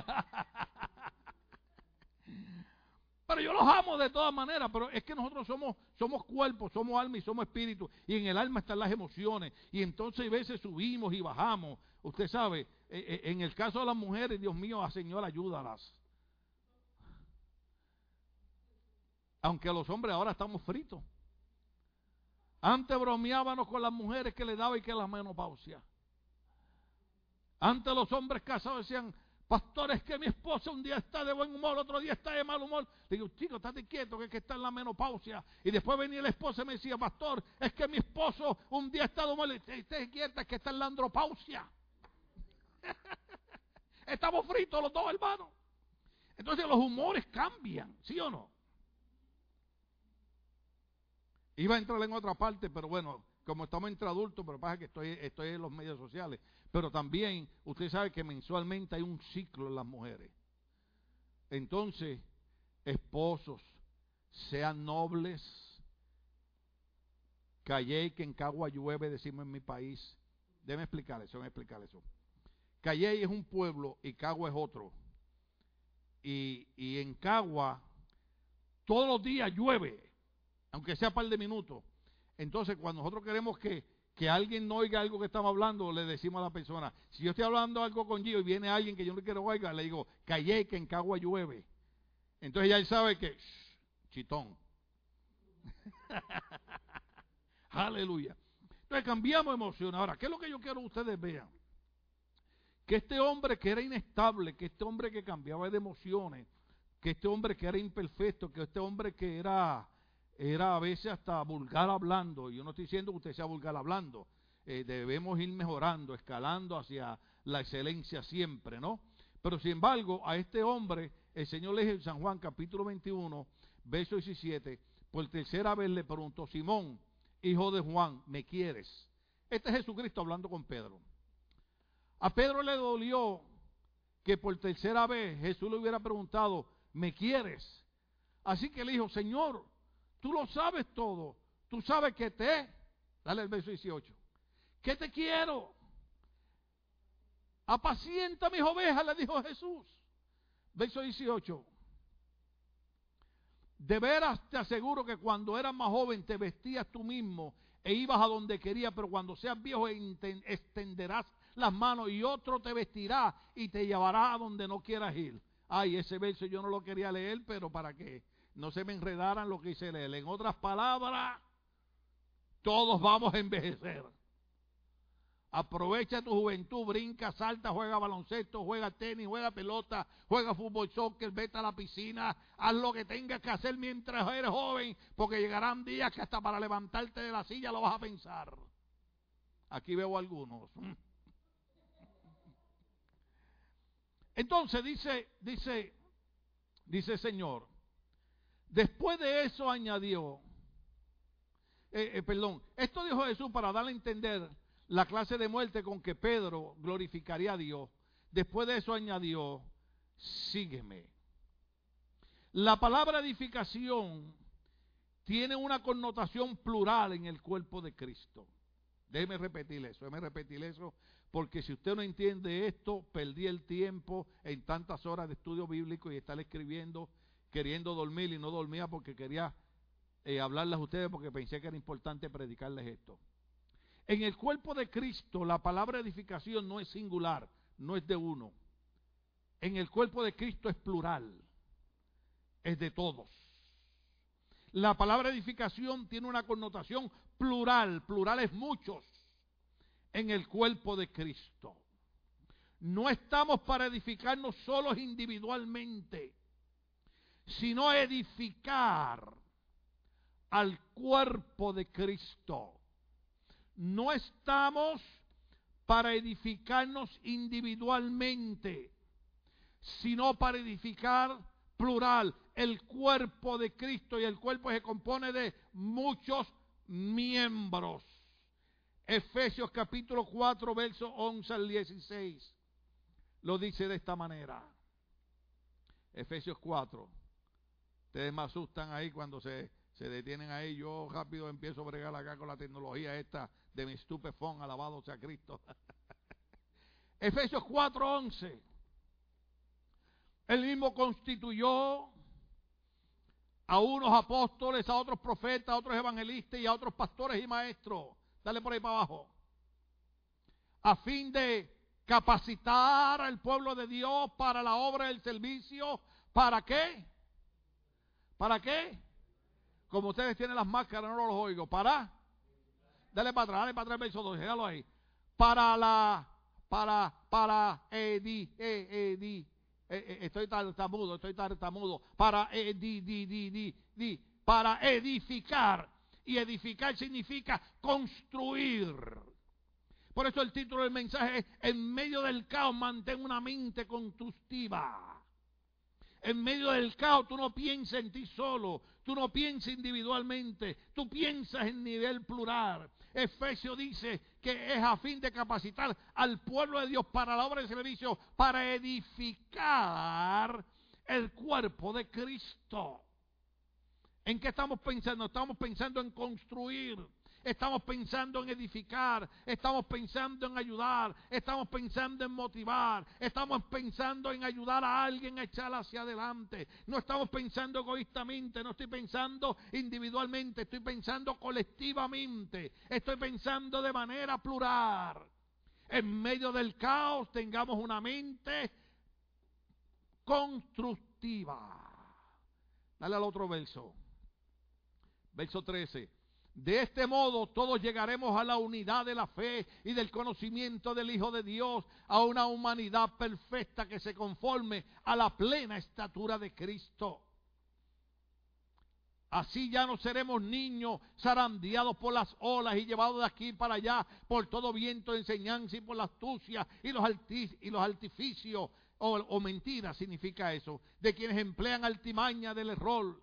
Pero yo los amo de todas maneras, pero es que nosotros somos, somos cuerpo, somos alma y somos espíritu, y en el alma están las emociones, y entonces a veces subimos y bajamos. Usted sabe, eh, eh, en el caso de las mujeres, Dios mío, a Señor, ayúdalas. Aunque a los hombres ahora estamos fritos. Antes bromeábamos con las mujeres que le daba y que la menopausia. Antes los hombres casados decían, pastor, es que mi esposa un día está de buen humor, otro día está de mal humor. Le digo, chico, estate quieto, que es que está en la menopausia. Y después venía la esposa y me decía, pastor, es que mi esposo un día está de humor. Esté quieta, es que está en la andropausia. Estamos fritos los dos, hermanos. Entonces los humores cambian, ¿sí o no? Iba a entrar en otra parte, pero bueno, como estamos entre adultos, pero pasa que estoy, estoy en los medios sociales. Pero también, usted sabe que mensualmente hay un ciclo en las mujeres. Entonces, esposos, sean nobles, Calley, que en Cagua llueve, decimos en mi país. Déjeme explicar eso, déjeme explicar eso. Calley es un pueblo y Cagua es otro. Y en Cagua todos los días llueve aunque sea par de minutos. Entonces, cuando nosotros queremos que, que alguien no oiga algo que estamos hablando, le decimos a la persona, si yo estoy hablando algo con Gio y viene alguien que yo no quiero oiga, le digo, callé que en Cagua llueve. Entonces ya él sabe que, chitón. Aleluya. Entonces cambiamos emoción. Ahora, ¿qué es lo que yo quiero que ustedes vean? Que este hombre que era inestable, que este hombre que cambiaba de emociones, que este hombre que era imperfecto, que este hombre que era era a veces hasta vulgar hablando. Yo no estoy diciendo que usted sea vulgar hablando. Eh, debemos ir mejorando, escalando hacia la excelencia siempre, ¿no? Pero sin embargo, a este hombre, el Señor le dijo en San Juan capítulo 21, verso 17, por tercera vez le preguntó, Simón, hijo de Juan, ¿me quieres? Este es Jesucristo hablando con Pedro. A Pedro le dolió que por tercera vez Jesús le hubiera preguntado, ¿me quieres? Así que le dijo, Señor, Tú lo sabes todo. Tú sabes que te, dale el verso 18, que te quiero. Apacienta mis ovejas, le dijo Jesús. Verso 18. De veras te aseguro que cuando eras más joven te vestías tú mismo e ibas a donde querías, pero cuando seas viejo extenderás las manos y otro te vestirá y te llevará a donde no quieras ir. Ay, ese verso yo no lo quería leer, pero ¿para qué? No se me enredaran lo que hice leer. En otras palabras, todos vamos a envejecer. Aprovecha tu juventud, brinca, salta, juega baloncesto, juega tenis, juega pelota, juega fútbol, soccer, vete a la piscina, haz lo que tengas que hacer mientras eres joven, porque llegarán días que hasta para levantarte de la silla lo vas a pensar. Aquí veo algunos. Entonces dice, dice, dice el Señor, Después de eso añadió, eh, eh, perdón, esto dijo Jesús para darle a entender la clase de muerte con que Pedro glorificaría a Dios. Después de eso añadió, sígueme. La palabra edificación tiene una connotación plural en el cuerpo de Cristo. Déjeme repetir eso, déjeme repetir eso, porque si usted no entiende esto, perdí el tiempo en tantas horas de estudio bíblico y estar escribiendo queriendo dormir y no dormía porque quería eh, hablarles a ustedes porque pensé que era importante predicarles esto. En el cuerpo de Cristo la palabra edificación no es singular, no es de uno. En el cuerpo de Cristo es plural, es de todos. La palabra edificación tiene una connotación plural, plurales muchos, en el cuerpo de Cristo. No estamos para edificarnos solos individualmente sino edificar al cuerpo de Cristo. No estamos para edificarnos individualmente, sino para edificar plural el cuerpo de Cristo y el cuerpo se compone de muchos miembros. Efesios capítulo 4, verso 11 al 16, lo dice de esta manera. Efesios 4, Ustedes me asustan ahí cuando se, detienen ahí. Yo rápido empiezo a bregar acá con la tecnología esta de mi estupefón. Alabado sea Cristo. Efesios 4:11. Él mismo constituyó a unos apóstoles, a otros profetas, a otros evangelistas y a otros pastores y maestros. Dale por ahí para abajo. A fin de capacitar al pueblo de Dios para la obra del servicio. ¿Para qué? ¿Para qué? Como ustedes tienen las máscaras, no los oigo. ¿Para? Dale para atrás, dale para atrás el verso 2, déjalo ahí. Para la, para, para, edi, eh, edi, eh, eh, estoy tartamudo, estoy tartamudo, para edi, di, di, di, di, para edificar. Y edificar significa construir. Por eso el título del mensaje es, en medio del caos mantén una mente constructiva. En medio del caos tú no piensas en ti solo, tú no piensas individualmente, tú piensas en nivel plural. Efesio dice que es a fin de capacitar al pueblo de Dios para la obra de servicio, para edificar el cuerpo de Cristo. ¿En qué estamos pensando? Estamos pensando en construir estamos pensando en edificar, estamos pensando en ayudar, estamos pensando en motivar, estamos pensando en ayudar a alguien a echar hacia adelante. No estamos pensando egoístamente, no estoy pensando individualmente, estoy pensando colectivamente, estoy pensando de manera plural. En medio del caos tengamos una mente constructiva. Dale al otro verso. Verso 13. De este modo todos llegaremos a la unidad de la fe y del conocimiento del Hijo de Dios, a una humanidad perfecta que se conforme a la plena estatura de Cristo. Así ya no seremos niños zarandeados por las olas y llevados de aquí para allá por todo viento de enseñanza y por la astucia y los, y los artificios o, o mentiras significa eso, de quienes emplean altimaña del error.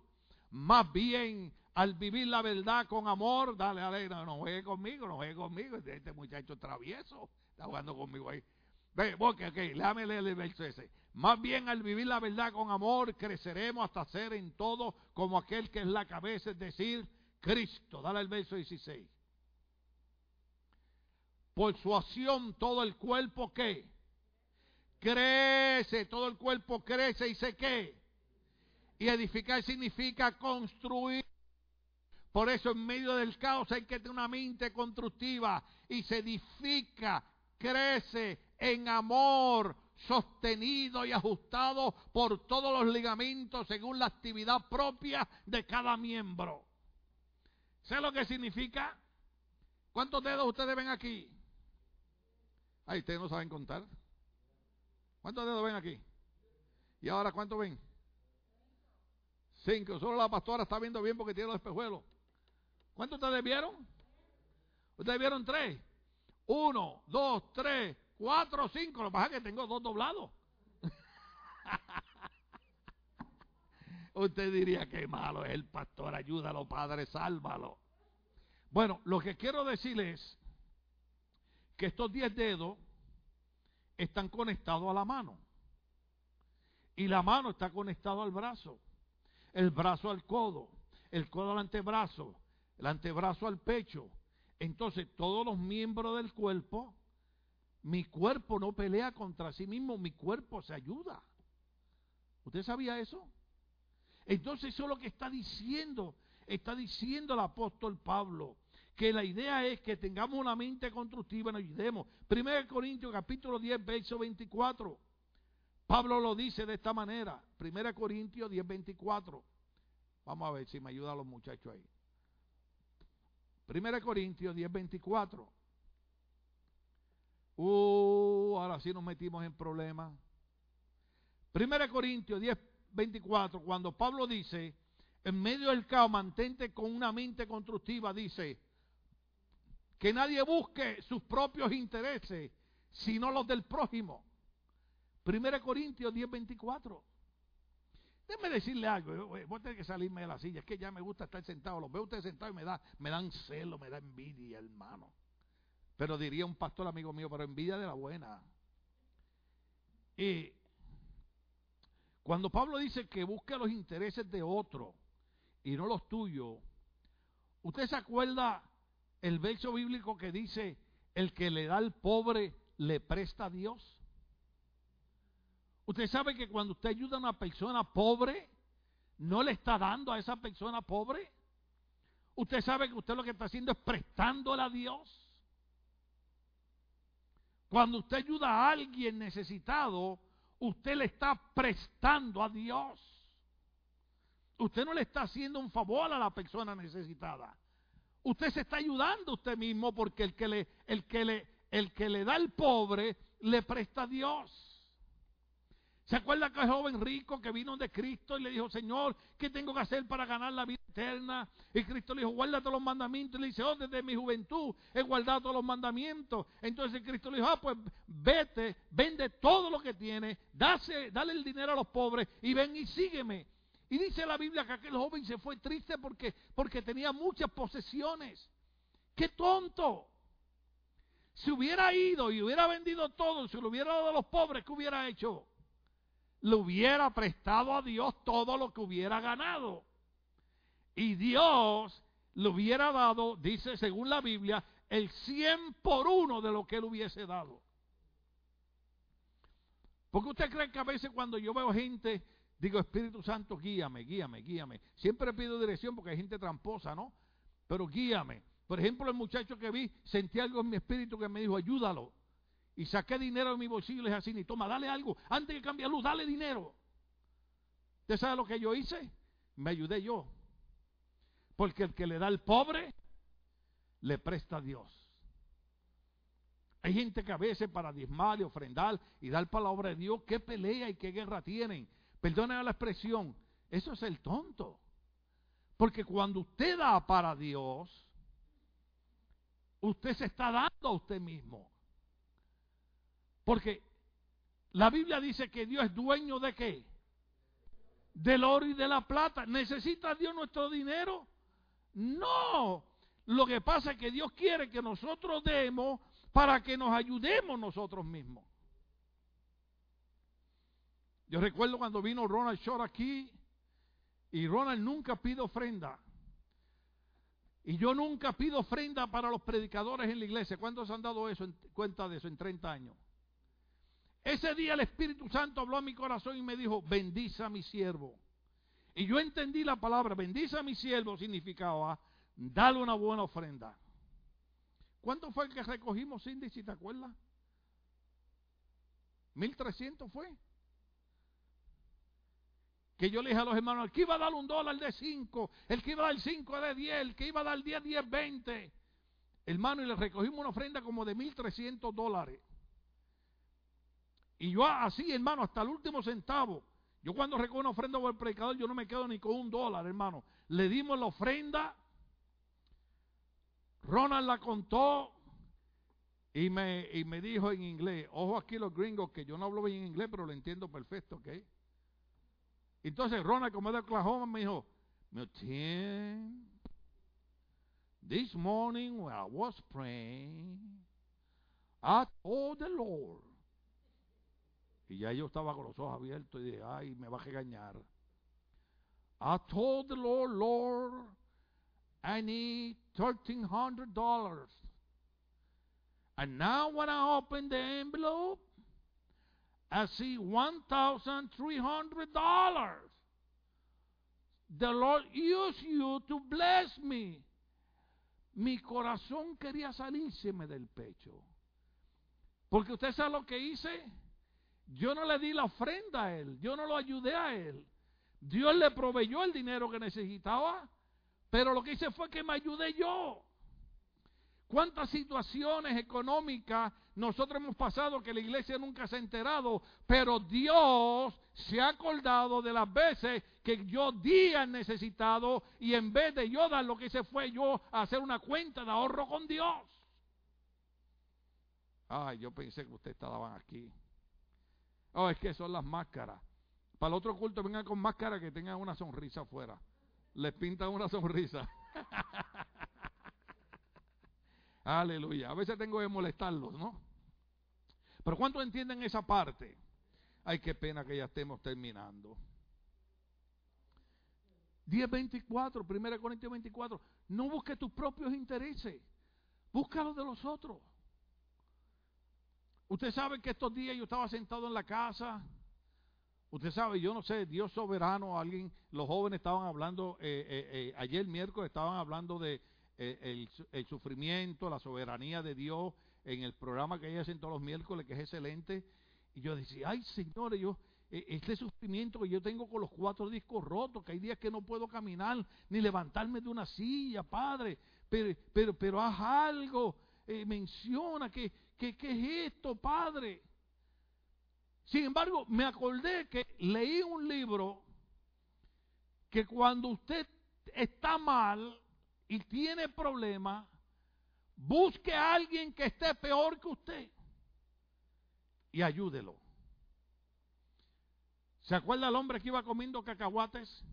Más bien al vivir la verdad con amor, dale, dale, no, juegue conmigo, no juegue conmigo. Este muchacho travieso está jugando conmigo ahí. Ve, ok, ok, déjame leer el verso ese. Más bien al vivir la verdad con amor, creceremos hasta ser en todo como aquel que es la cabeza, es decir, Cristo. Dale el verso 16. Por su acción todo el cuerpo ¿qué? crece, todo el cuerpo crece y se qué. Y edificar significa construir por eso en medio del caos hay que tener una mente constructiva y se edifica, crece en amor, sostenido y ajustado por todos los ligamentos según la actividad propia de cada miembro. ¿Sé lo que significa? ¿Cuántos dedos ustedes ven aquí? Ay, ustedes no saben contar. ¿Cuántos dedos ven aquí? ¿Y ahora cuántos ven? Cinco. Solo la pastora está viendo bien porque tiene los espejuelos. ¿Cuántos ustedes vieron? Ustedes vieron tres. Uno, dos, tres, cuatro, cinco. Lo que pasa es que tengo dos doblados. Usted diría que malo es el pastor, ayúdalo, Padre, sálvalo. Bueno, lo que quiero decirles es que estos diez dedos están conectados a la mano. Y la mano está conectada al brazo. El brazo al codo. El codo al antebrazo el antebrazo al pecho. Entonces, todos los miembros del cuerpo, mi cuerpo no pelea contra sí mismo, mi cuerpo se ayuda. ¿Usted sabía eso? Entonces, eso es lo que está diciendo, está diciendo el apóstol Pablo, que la idea es que tengamos una mente constructiva y nos ayudemos. 1 Corintios capítulo 10, verso 24. Pablo lo dice de esta manera. 1 Corintios 10, 24. Vamos a ver si me ayudan los muchachos ahí. 1 Corintios 10, 24. Uh, ahora sí nos metimos en problemas. 1 Corintios 10, 24, cuando Pablo dice, en medio del caos, mantente con una mente constructiva, dice, que nadie busque sus propios intereses, sino los del prójimo. 1 Corintios 10, 24. Déjeme decirle algo, voy a tener que salirme de la silla, es que ya me gusta estar sentado, los veo ustedes sentados y me, da, me dan celo, me da envidia, hermano. Pero diría un pastor amigo mío, pero envidia de la buena. Y cuando Pablo dice que busque los intereses de otro y no los tuyos, ¿usted se acuerda el verso bíblico que dice, el que le da al pobre le presta a Dios? Usted sabe que cuando usted ayuda a una persona pobre, no le está dando a esa persona pobre? Usted sabe que usted lo que está haciendo es prestándole a Dios. Cuando usted ayuda a alguien necesitado, usted le está prestando a Dios. Usted no le está haciendo un favor a la persona necesitada. Usted se está ayudando a usted mismo porque el que le, el que le, el que le da al pobre le presta a Dios. ¿Se acuerda que el joven rico que vino de Cristo y le dijo, Señor, ¿qué tengo que hacer para ganar la vida eterna? Y Cristo le dijo, guarda todos los mandamientos. Y le dice, oh, desde mi juventud he guardado todos los mandamientos. Entonces Cristo le dijo, ah, pues vete, vende todo lo que tiene, dase, dale el dinero a los pobres y ven y sígueme. Y dice la Biblia que aquel joven se fue triste porque, porque tenía muchas posesiones. ¡Qué tonto! Si hubiera ido y hubiera vendido todo, si lo hubiera dado a los pobres, ¿qué hubiera hecho? Le hubiera prestado a Dios todo lo que hubiera ganado. Y Dios le hubiera dado, dice según la Biblia, el cien por uno de lo que él hubiese dado. Porque usted cree que a veces cuando yo veo gente, digo, Espíritu Santo, guíame, guíame, guíame. Siempre pido dirección porque hay gente tramposa, ¿no? Pero guíame. Por ejemplo, el muchacho que vi, sentí algo en mi espíritu que me dijo, ayúdalo y saqué dinero de mi bolsillo y le dije así, ni toma, dale algo, antes que cambie luz, dale dinero. ¿Usted sabe lo que yo hice? Me ayudé yo. Porque el que le da al pobre, le presta a Dios. Hay gente que a veces para diezmar y ofrendar y dar para la obra de Dios, qué pelea y qué guerra tienen. Perdónenme la expresión, eso es el tonto. Porque cuando usted da para Dios, usted se está dando a usted mismo. Porque la Biblia dice que Dios es dueño de qué? Del oro y de la plata. ¿Necesita Dios nuestro dinero? No. Lo que pasa es que Dios quiere que nosotros demos para que nos ayudemos nosotros mismos. Yo recuerdo cuando vino Ronald Short aquí y Ronald nunca pide ofrenda. Y yo nunca pido ofrenda para los predicadores en la iglesia. ¿Cuántos han dado eso en cuenta de eso en 30 años? Ese día el Espíritu Santo habló a mi corazón y me dijo, bendice a mi siervo. Y yo entendí la palabra, bendice a mi siervo significaba, dale una buena ofrenda. ¿Cuánto fue el que recogimos, Cindy, si te acuerdas? ¿1300 fue? Que yo le dije a los hermanos, el que iba a dar un dólar de 5, el que iba a dar 5 de 10, el que iba a dar 10, 10, 20. Hermano, y le recogimos una ofrenda como de 1300 dólares. Y yo así, hermano, hasta el último centavo. Yo cuando recojo una ofrenda por el predicador, yo no me quedo ni con un dólar, hermano. Le dimos la ofrenda. Ronald la contó y me, y me dijo en inglés, ojo aquí los gringos, que yo no hablo bien inglés, pero lo entiendo perfecto, ¿ok? Entonces Ronald, como es de Oklahoma, me dijo, this morning when I was praying, I told the Lord y ya yo estaba con los ojos abiertos y dije, ay, me va a regañar. I told the Lord, Lord, I need $1,300. And now when I open the envelope, I see $1,300. The Lord used you to bless me. Mi corazón quería salírseme del pecho. Porque usted sabe lo que hice. Yo no le di la ofrenda a él, yo no lo ayudé a él. Dios le proveyó el dinero que necesitaba, pero lo que hice fue que me ayudé yo. ¿Cuántas situaciones económicas nosotros hemos pasado que la iglesia nunca se ha enterado? Pero Dios se ha acordado de las veces que yo di al necesitado y en vez de yo dar lo que hice fue yo hacer una cuenta de ahorro con Dios. Ay, yo pensé que ustedes estaban aquí. Oh, es que son las máscaras. Para el otro culto vengan con máscara que tengan una sonrisa afuera. Les pintan una sonrisa. Aleluya. A veces tengo que molestarlos, ¿no? Pero ¿cuántos entienden esa parte? Ay, qué pena que ya estemos terminando. 10.24, 1 Corintios 24. No busques tus propios intereses. Busca los de los otros. Usted sabe que estos días yo estaba sentado en la casa. Usted sabe, yo no sé, Dios soberano, alguien, los jóvenes estaban hablando, eh, eh, eh, ayer miércoles estaban hablando de el, el, sufrimiento, la soberanía de Dios en el programa que hacen todos los miércoles, que es excelente. Y yo decía, ay señores, yo, este sufrimiento que yo tengo con los cuatro discos rotos, que hay días que no puedo caminar ni levantarme de una silla, Padre, pero, pero, pero haz algo, menciona que, que, es esto, Padre. Sin embargo, me acordé que leí un libro que cuando usted está mal y tiene problemas, busque a alguien que esté peor que usted y ayúdelo. ¿Se acuerda el hombre que iba comiendo cacahuates?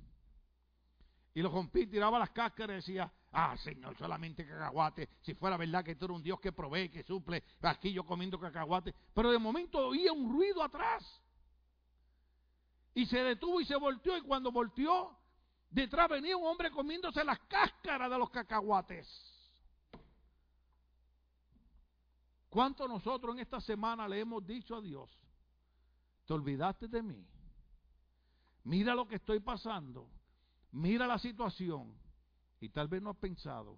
Y lo rompí, tiraba las cáscaras y decía, Ah, Señor, solamente cacahuate. Si fuera verdad que tú eres un Dios que provee, que suple, aquí yo comiendo cacahuate. Pero de momento oía un ruido atrás. Y se detuvo y se volteó. Y cuando volteó, detrás venía un hombre comiéndose las cáscaras de los cacahuates. ¿Cuánto nosotros en esta semana le hemos dicho a Dios? Te olvidaste de mí. Mira lo que estoy pasando. Mira la situación y tal vez no has pensado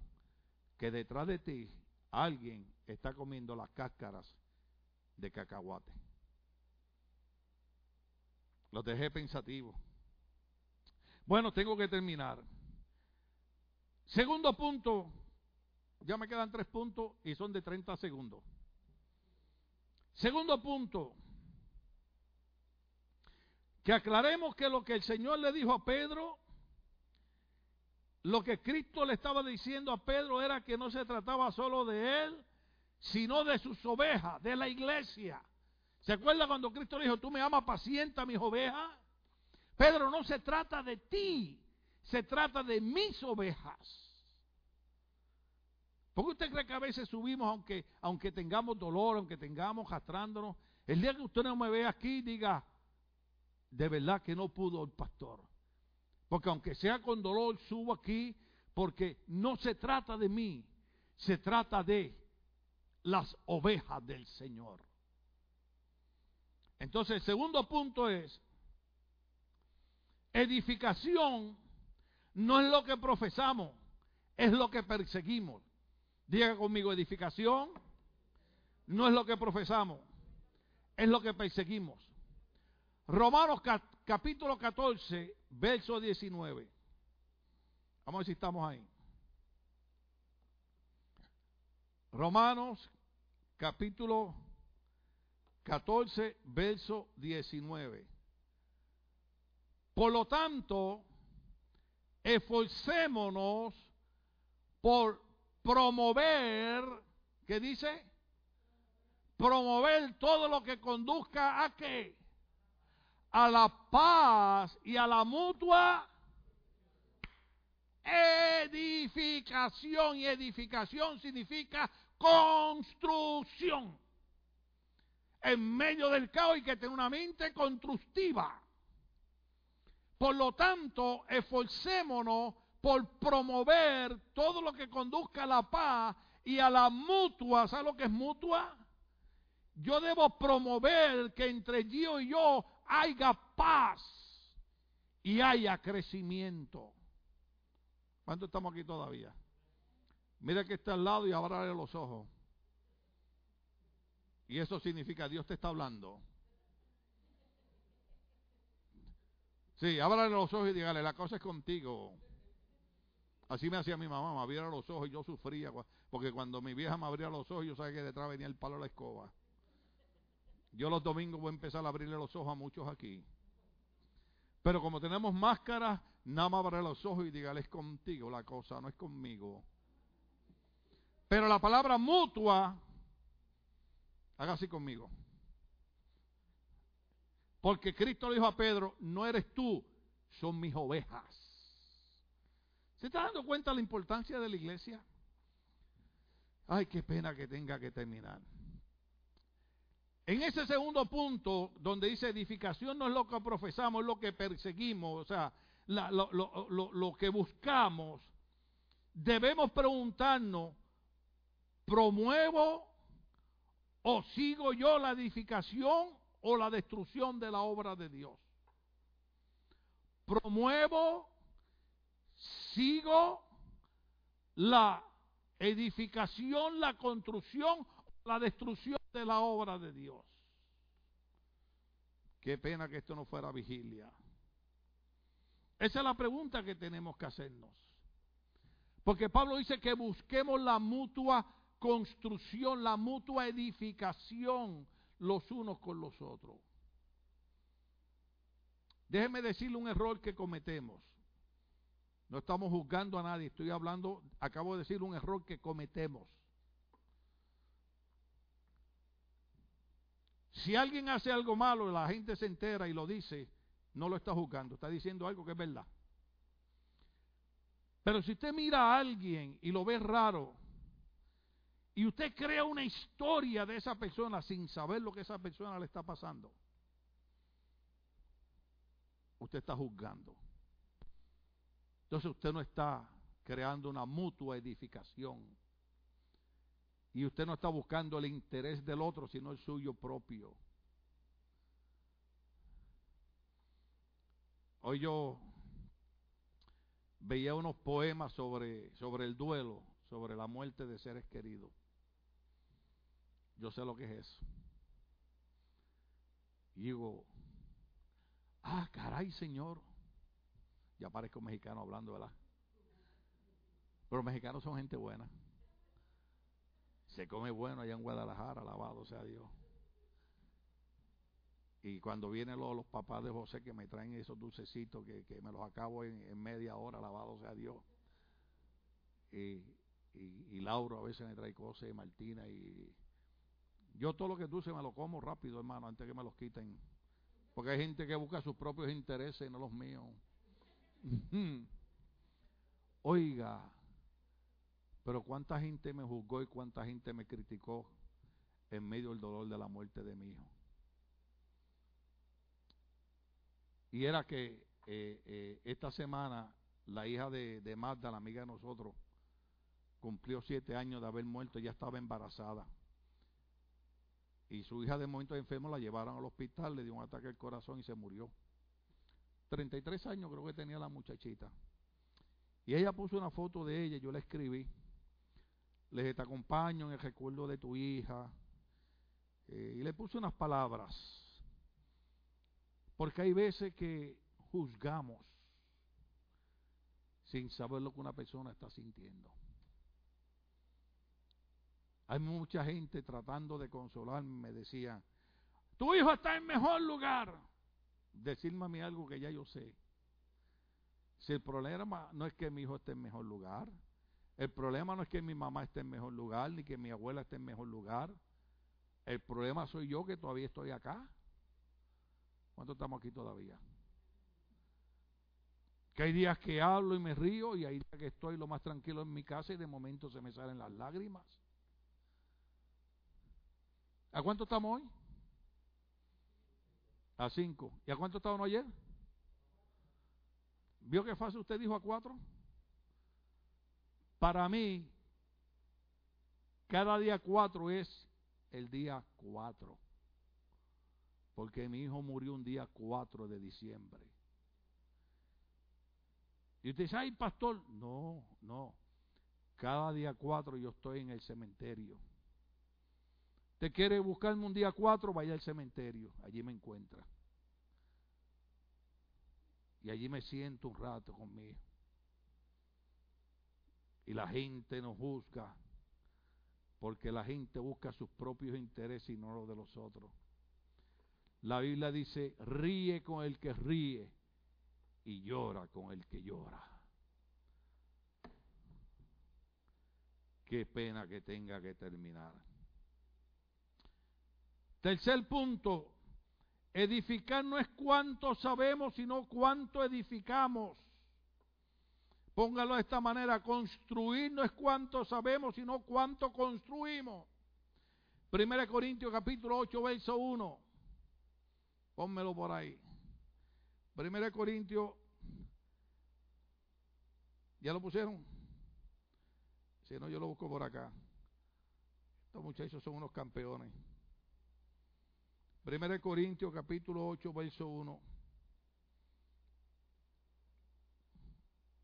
que detrás de ti alguien está comiendo las cáscaras de cacahuate. Los dejé pensativos. Bueno, tengo que terminar. Segundo punto, ya me quedan tres puntos y son de 30 segundos. Segundo punto, que aclaremos que lo que el Señor le dijo a Pedro lo que Cristo le estaba diciendo a Pedro era que no se trataba solo de él, sino de sus ovejas, de la iglesia. ¿Se acuerda cuando Cristo le dijo, tú me amas, pacienta mis ovejas? Pedro, no se trata de ti, se trata de mis ovejas. ¿Por qué usted cree que a veces subimos aunque, aunque tengamos dolor, aunque tengamos jastrándonos? El día que usted no me ve aquí, diga, de verdad que no pudo el pastor. Porque aunque sea con dolor, subo aquí porque no se trata de mí, se trata de las ovejas del Señor. Entonces, el segundo punto es, edificación no es lo que profesamos, es lo que perseguimos. Diga conmigo, edificación no es lo que profesamos, es lo que perseguimos. Romanos capítulo 14, verso 19. Vamos a ver si estamos ahí. Romanos capítulo 14, verso 19. Por lo tanto, esforcémonos por promover, ¿qué dice? Promover todo lo que conduzca a qué? A la paz y a la mutua edificación. Y edificación significa construcción. En medio del caos hay que tener una mente constructiva. Por lo tanto, esforcémonos por promover todo lo que conduzca a la paz y a la mutua. ¿Sabe lo que es mutua? Yo debo promover que entre yo y yo haya paz y haya crecimiento. ¿Cuánto estamos aquí todavía? Mira que está al lado y ábrale los ojos. Y eso significa Dios te está hablando. Sí, ábrale los ojos y dígale, la cosa es contigo. Así me hacía mi mamá, me abría los ojos y yo sufría, porque cuando mi vieja me abría los ojos, yo sabía que detrás venía el palo de la escoba. Yo los domingos voy a empezar a abrirle los ojos a muchos aquí. Pero como tenemos máscaras, nada más abre los ojos y dígale es contigo la cosa, no es conmigo. Pero la palabra mutua, haga así conmigo. Porque Cristo le dijo a Pedro, no eres tú, son mis ovejas. ¿Se está dando cuenta la importancia de la iglesia? Ay, qué pena que tenga que terminar. En ese segundo punto, donde dice edificación no es lo que profesamos, es lo que perseguimos, o sea, lo, que buscamos, debemos preguntarnos, ¿promuevo o sigo yo la edificación o la destrucción de la obra de Dios? promuevo, sigo la edificación, la construcción, la destrucción de la obra de Dios. Qué pena que esto no fuera vigilia. Esa es la pregunta que tenemos que hacernos. Porque Pablo dice que busquemos la mutua construcción, la mutua edificación los unos con los otros. Déjeme decirle un error que cometemos. No estamos juzgando a nadie, estoy hablando, acabo de decir un error que cometemos. Si alguien hace algo malo la gente se entera y lo dice, no lo está juzgando, está diciendo algo que es verdad. Pero si usted mira a alguien y lo ve raro, y usted crea una historia de esa persona sin saber lo que esa persona le está pasando, usted está juzgando. Entonces usted no está creando una mutua edificación. Y usted no está buscando el interés del otro, sino el suyo propio. Hoy yo veía unos poemas sobre, sobre el duelo, sobre la muerte de seres queridos. Yo sé lo que es eso. Y digo, ah, caray, Señor. Ya parezco mexicano hablando, ¿verdad? Pero los mexicanos son gente buena. Se come bueno allá en Guadalajara, alabado sea Dios. Y cuando vienen los, papás de José que me traen esos dulcecitos que, que me los acabo en, media hora, alabado sea Dios. Y, y, Lauro a veces me trae cosas, y Martina, y yo todo lo que dulce me lo como rápido, hermano, antes que me los quiten. Porque hay gente que busca sus propios intereses no los míos. Oiga, pero cuánta gente me juzgó y cuánta gente me criticó en medio del dolor de la muerte de mi hijo. Y era que eh, eh, esta semana la hija de, de Magda, la amiga de nosotros, cumplió siete años de haber muerto, ya estaba embarazada. Y su hija de momento enfermo la llevaron al hospital, le dio un ataque al corazón y se murió. 33 años creo que tenía la muchachita. Y ella puso una foto de ella, yo la escribí. Le dije, te acompaño en el recuerdo de tu hija. Eh, y le puse unas palabras. Porque hay veces que juzgamos sin saber lo que una persona está sintiendo. Hay mucha gente tratando de consolarme, me decía, tu hijo está en mejor lugar decirme algo que ya yo sé. Si el problema no es que mi hijo esté en mejor lugar, el problema no es que mi mamá esté en mejor lugar, ni que mi abuela esté en mejor lugar. El problema soy yo que todavía estoy acá. ¿Cuánto estamos aquí todavía? Que hay días que hablo y me río y hay días que estoy lo más tranquilo en mi casa y de momento se me salen las lágrimas. ¿A cuánto estamos hoy? A cinco. ¿Y a cuánto estaban ayer? ¿Vio qué fácil usted dijo a cuatro? Para mí, cada día cuatro es el día cuatro. Porque mi hijo murió un día cuatro de diciembre. Y usted dice, ay, pastor, no, no. Cada día cuatro yo estoy en el cementerio. Te quiere buscarme un día cuatro, vaya al cementerio, allí me encuentra. Y allí me siento un rato conmigo. Y la gente nos juzga porque la gente busca sus propios intereses y no los de los otros. La Biblia dice, ríe con el que ríe y llora con el que llora. Qué pena que tenga que terminar. Tercer punto, edificar no es cuánto sabemos, sino cuánto edificamos. Póngalo de esta manera, construir no es cuánto sabemos, sino cuánto construimos. Primera Corintios capítulo 8, verso 1. Pónmelo por ahí. Primera Corintios, ¿ya lo pusieron? Si no, yo lo busco por acá. Estos muchachos son unos campeones. Primera Corintios capítulo 8, verso 1.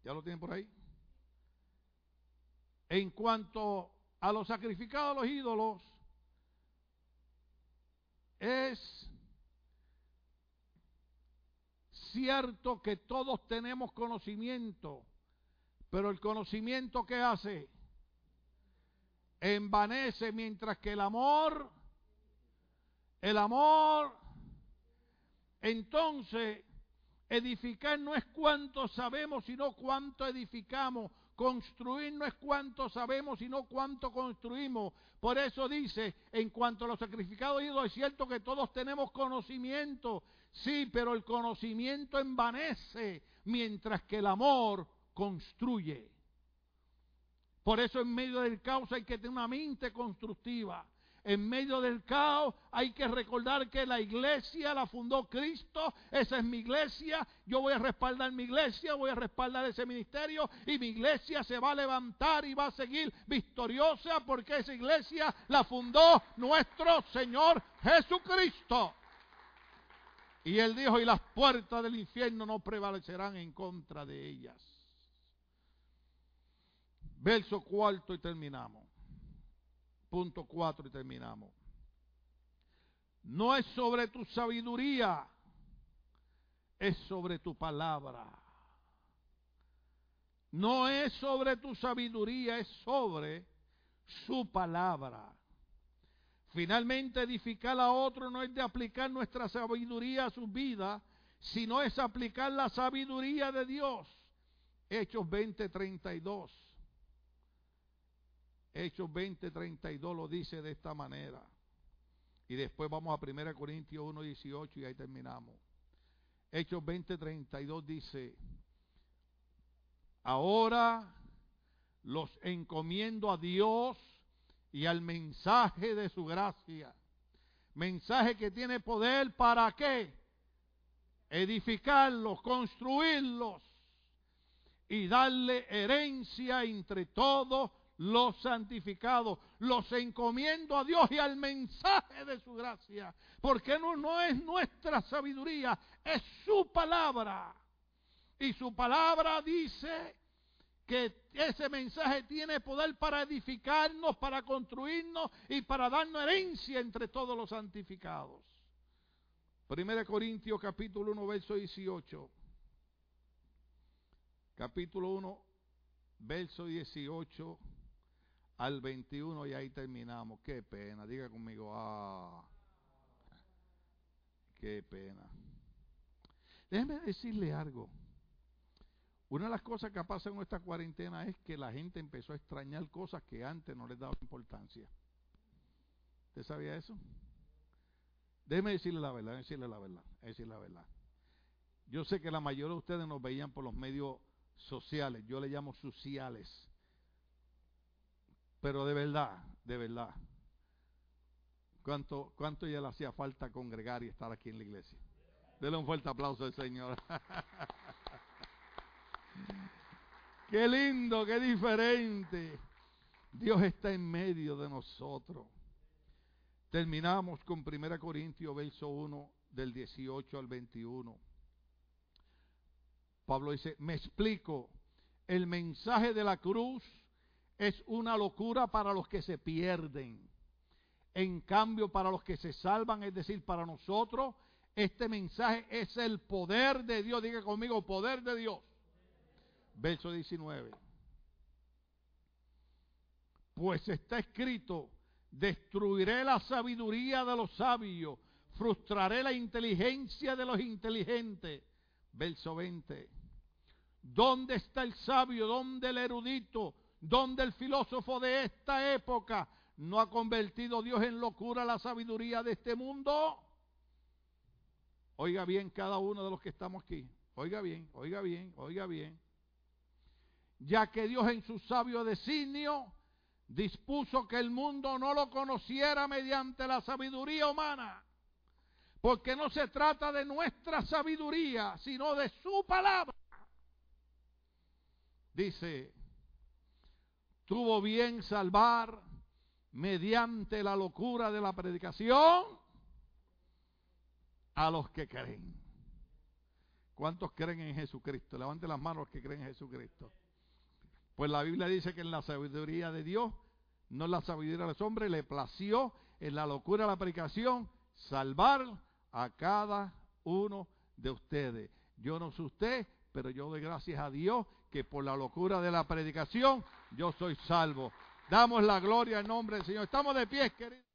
¿Ya lo tienen por ahí? En cuanto a los sacrificados a los ídolos, es cierto que todos tenemos conocimiento, pero el conocimiento que hace envanece mientras que el amor, el amor, entonces edificar no es cuánto sabemos, sino cuánto edificamos. Construir no es cuánto sabemos, sino cuánto construimos. Por eso dice, en cuanto a los sacrificados ídolos, es cierto que todos tenemos conocimiento, sí, pero el conocimiento envanece, mientras que el amor construye. Por eso en medio del caos hay que tener una mente constructiva. En medio del caos hay que recordar que la iglesia la fundó Cristo, esa es mi iglesia, yo voy a respaldar mi iglesia, voy a respaldar ese ministerio y mi iglesia se va a levantar y va a seguir victoriosa porque esa iglesia la fundó nuestro Señor Jesucristo. Y él dijo, y las puertas del infierno no prevalecerán en contra de ellas. Verso cuarto y terminamos. Punto cuatro y terminamos. No es sobre tu sabiduría, es sobre tu palabra. No es sobre tu sabiduría, es sobre su palabra. Finalmente, edificar a otro no es de aplicar nuestra sabiduría a su vida, sino es aplicar la sabiduría de Dios. Hechos 20:32. Hechos 20:32 lo dice de esta manera. Y después vamos a 1 Corintios 1:18 y ahí terminamos. Hechos 20:32 dice, ahora los encomiendo a Dios y al mensaje de su gracia. Mensaje que tiene poder para qué? Edificarlos, construirlos y darle herencia entre todos los santificados. Los encomiendo a Dios y al mensaje de su gracia. Porque no, es nuestra sabiduría, es su palabra. Y su palabra dice que ese mensaje tiene poder para edificarnos, para construirnos y para darnos herencia entre todos los santificados. Primera Corintios capítulo 1, verso 18. Capítulo 1, verso 18 al 21 y ahí terminamos. Qué pena, diga conmigo, ah, qué pena. Déjeme decirle algo. Una de las cosas que pasa en esta cuarentena es que la gente empezó a extrañar cosas que antes no les daba importancia. ¿Usted sabía eso? Déjeme decirle la verdad, decirle la verdad, decirle la verdad. Yo sé que la mayoría de ustedes nos veían por los medios sociales, yo le llamo sociales. Pero de verdad, de verdad, ¿cuánto, cuánto ya le hacía falta congregar y estar aquí en la iglesia? Dele un fuerte aplauso al Señor. Qué lindo, qué diferente. Dios está en medio de nosotros. Terminamos con 1 Corintios, verso 1, del 18 al 21. Pablo dice, me explico, el mensaje de la cruz es una locura para los que se pierden. En cambio, para los que se salvan, es decir, para nosotros, este mensaje es el poder de Dios. Diga conmigo, poder de Dios verso 19. Pues está escrito, destruiré la sabiduría de los sabios, frustraré la inteligencia de los inteligentes. Verso 20. ¿Dónde está el sabio? ¿Dónde el erudito? ¿Dónde el filósofo de esta época? ¿No ha convertido Dios en locura la sabiduría de este mundo? Oiga bien cada uno de los que estamos aquí. Oiga bien, oiga bien, oiga bien ya que Dios en su sabio designio dispuso que el mundo no lo conociera mediante la sabiduría humana. Porque no se trata de nuestra sabiduría, sino de su palabra. Dice, tuvo bien salvar mediante la locura de la predicación a los que creen. ¿Cuántos creen en Jesucristo? Levante las manos los que creen en Jesucristo. Pues la Biblia dice que en la sabiduría de Dios, no en la sabiduría de los hombres, le plació en la locura de la predicación salvar a cada uno de ustedes. Yo no sé usted, pero yo doy gracias a Dios que por la locura de la predicación yo soy salvo. Damos la gloria en nombre del Señor. Estamos de pie, queridos.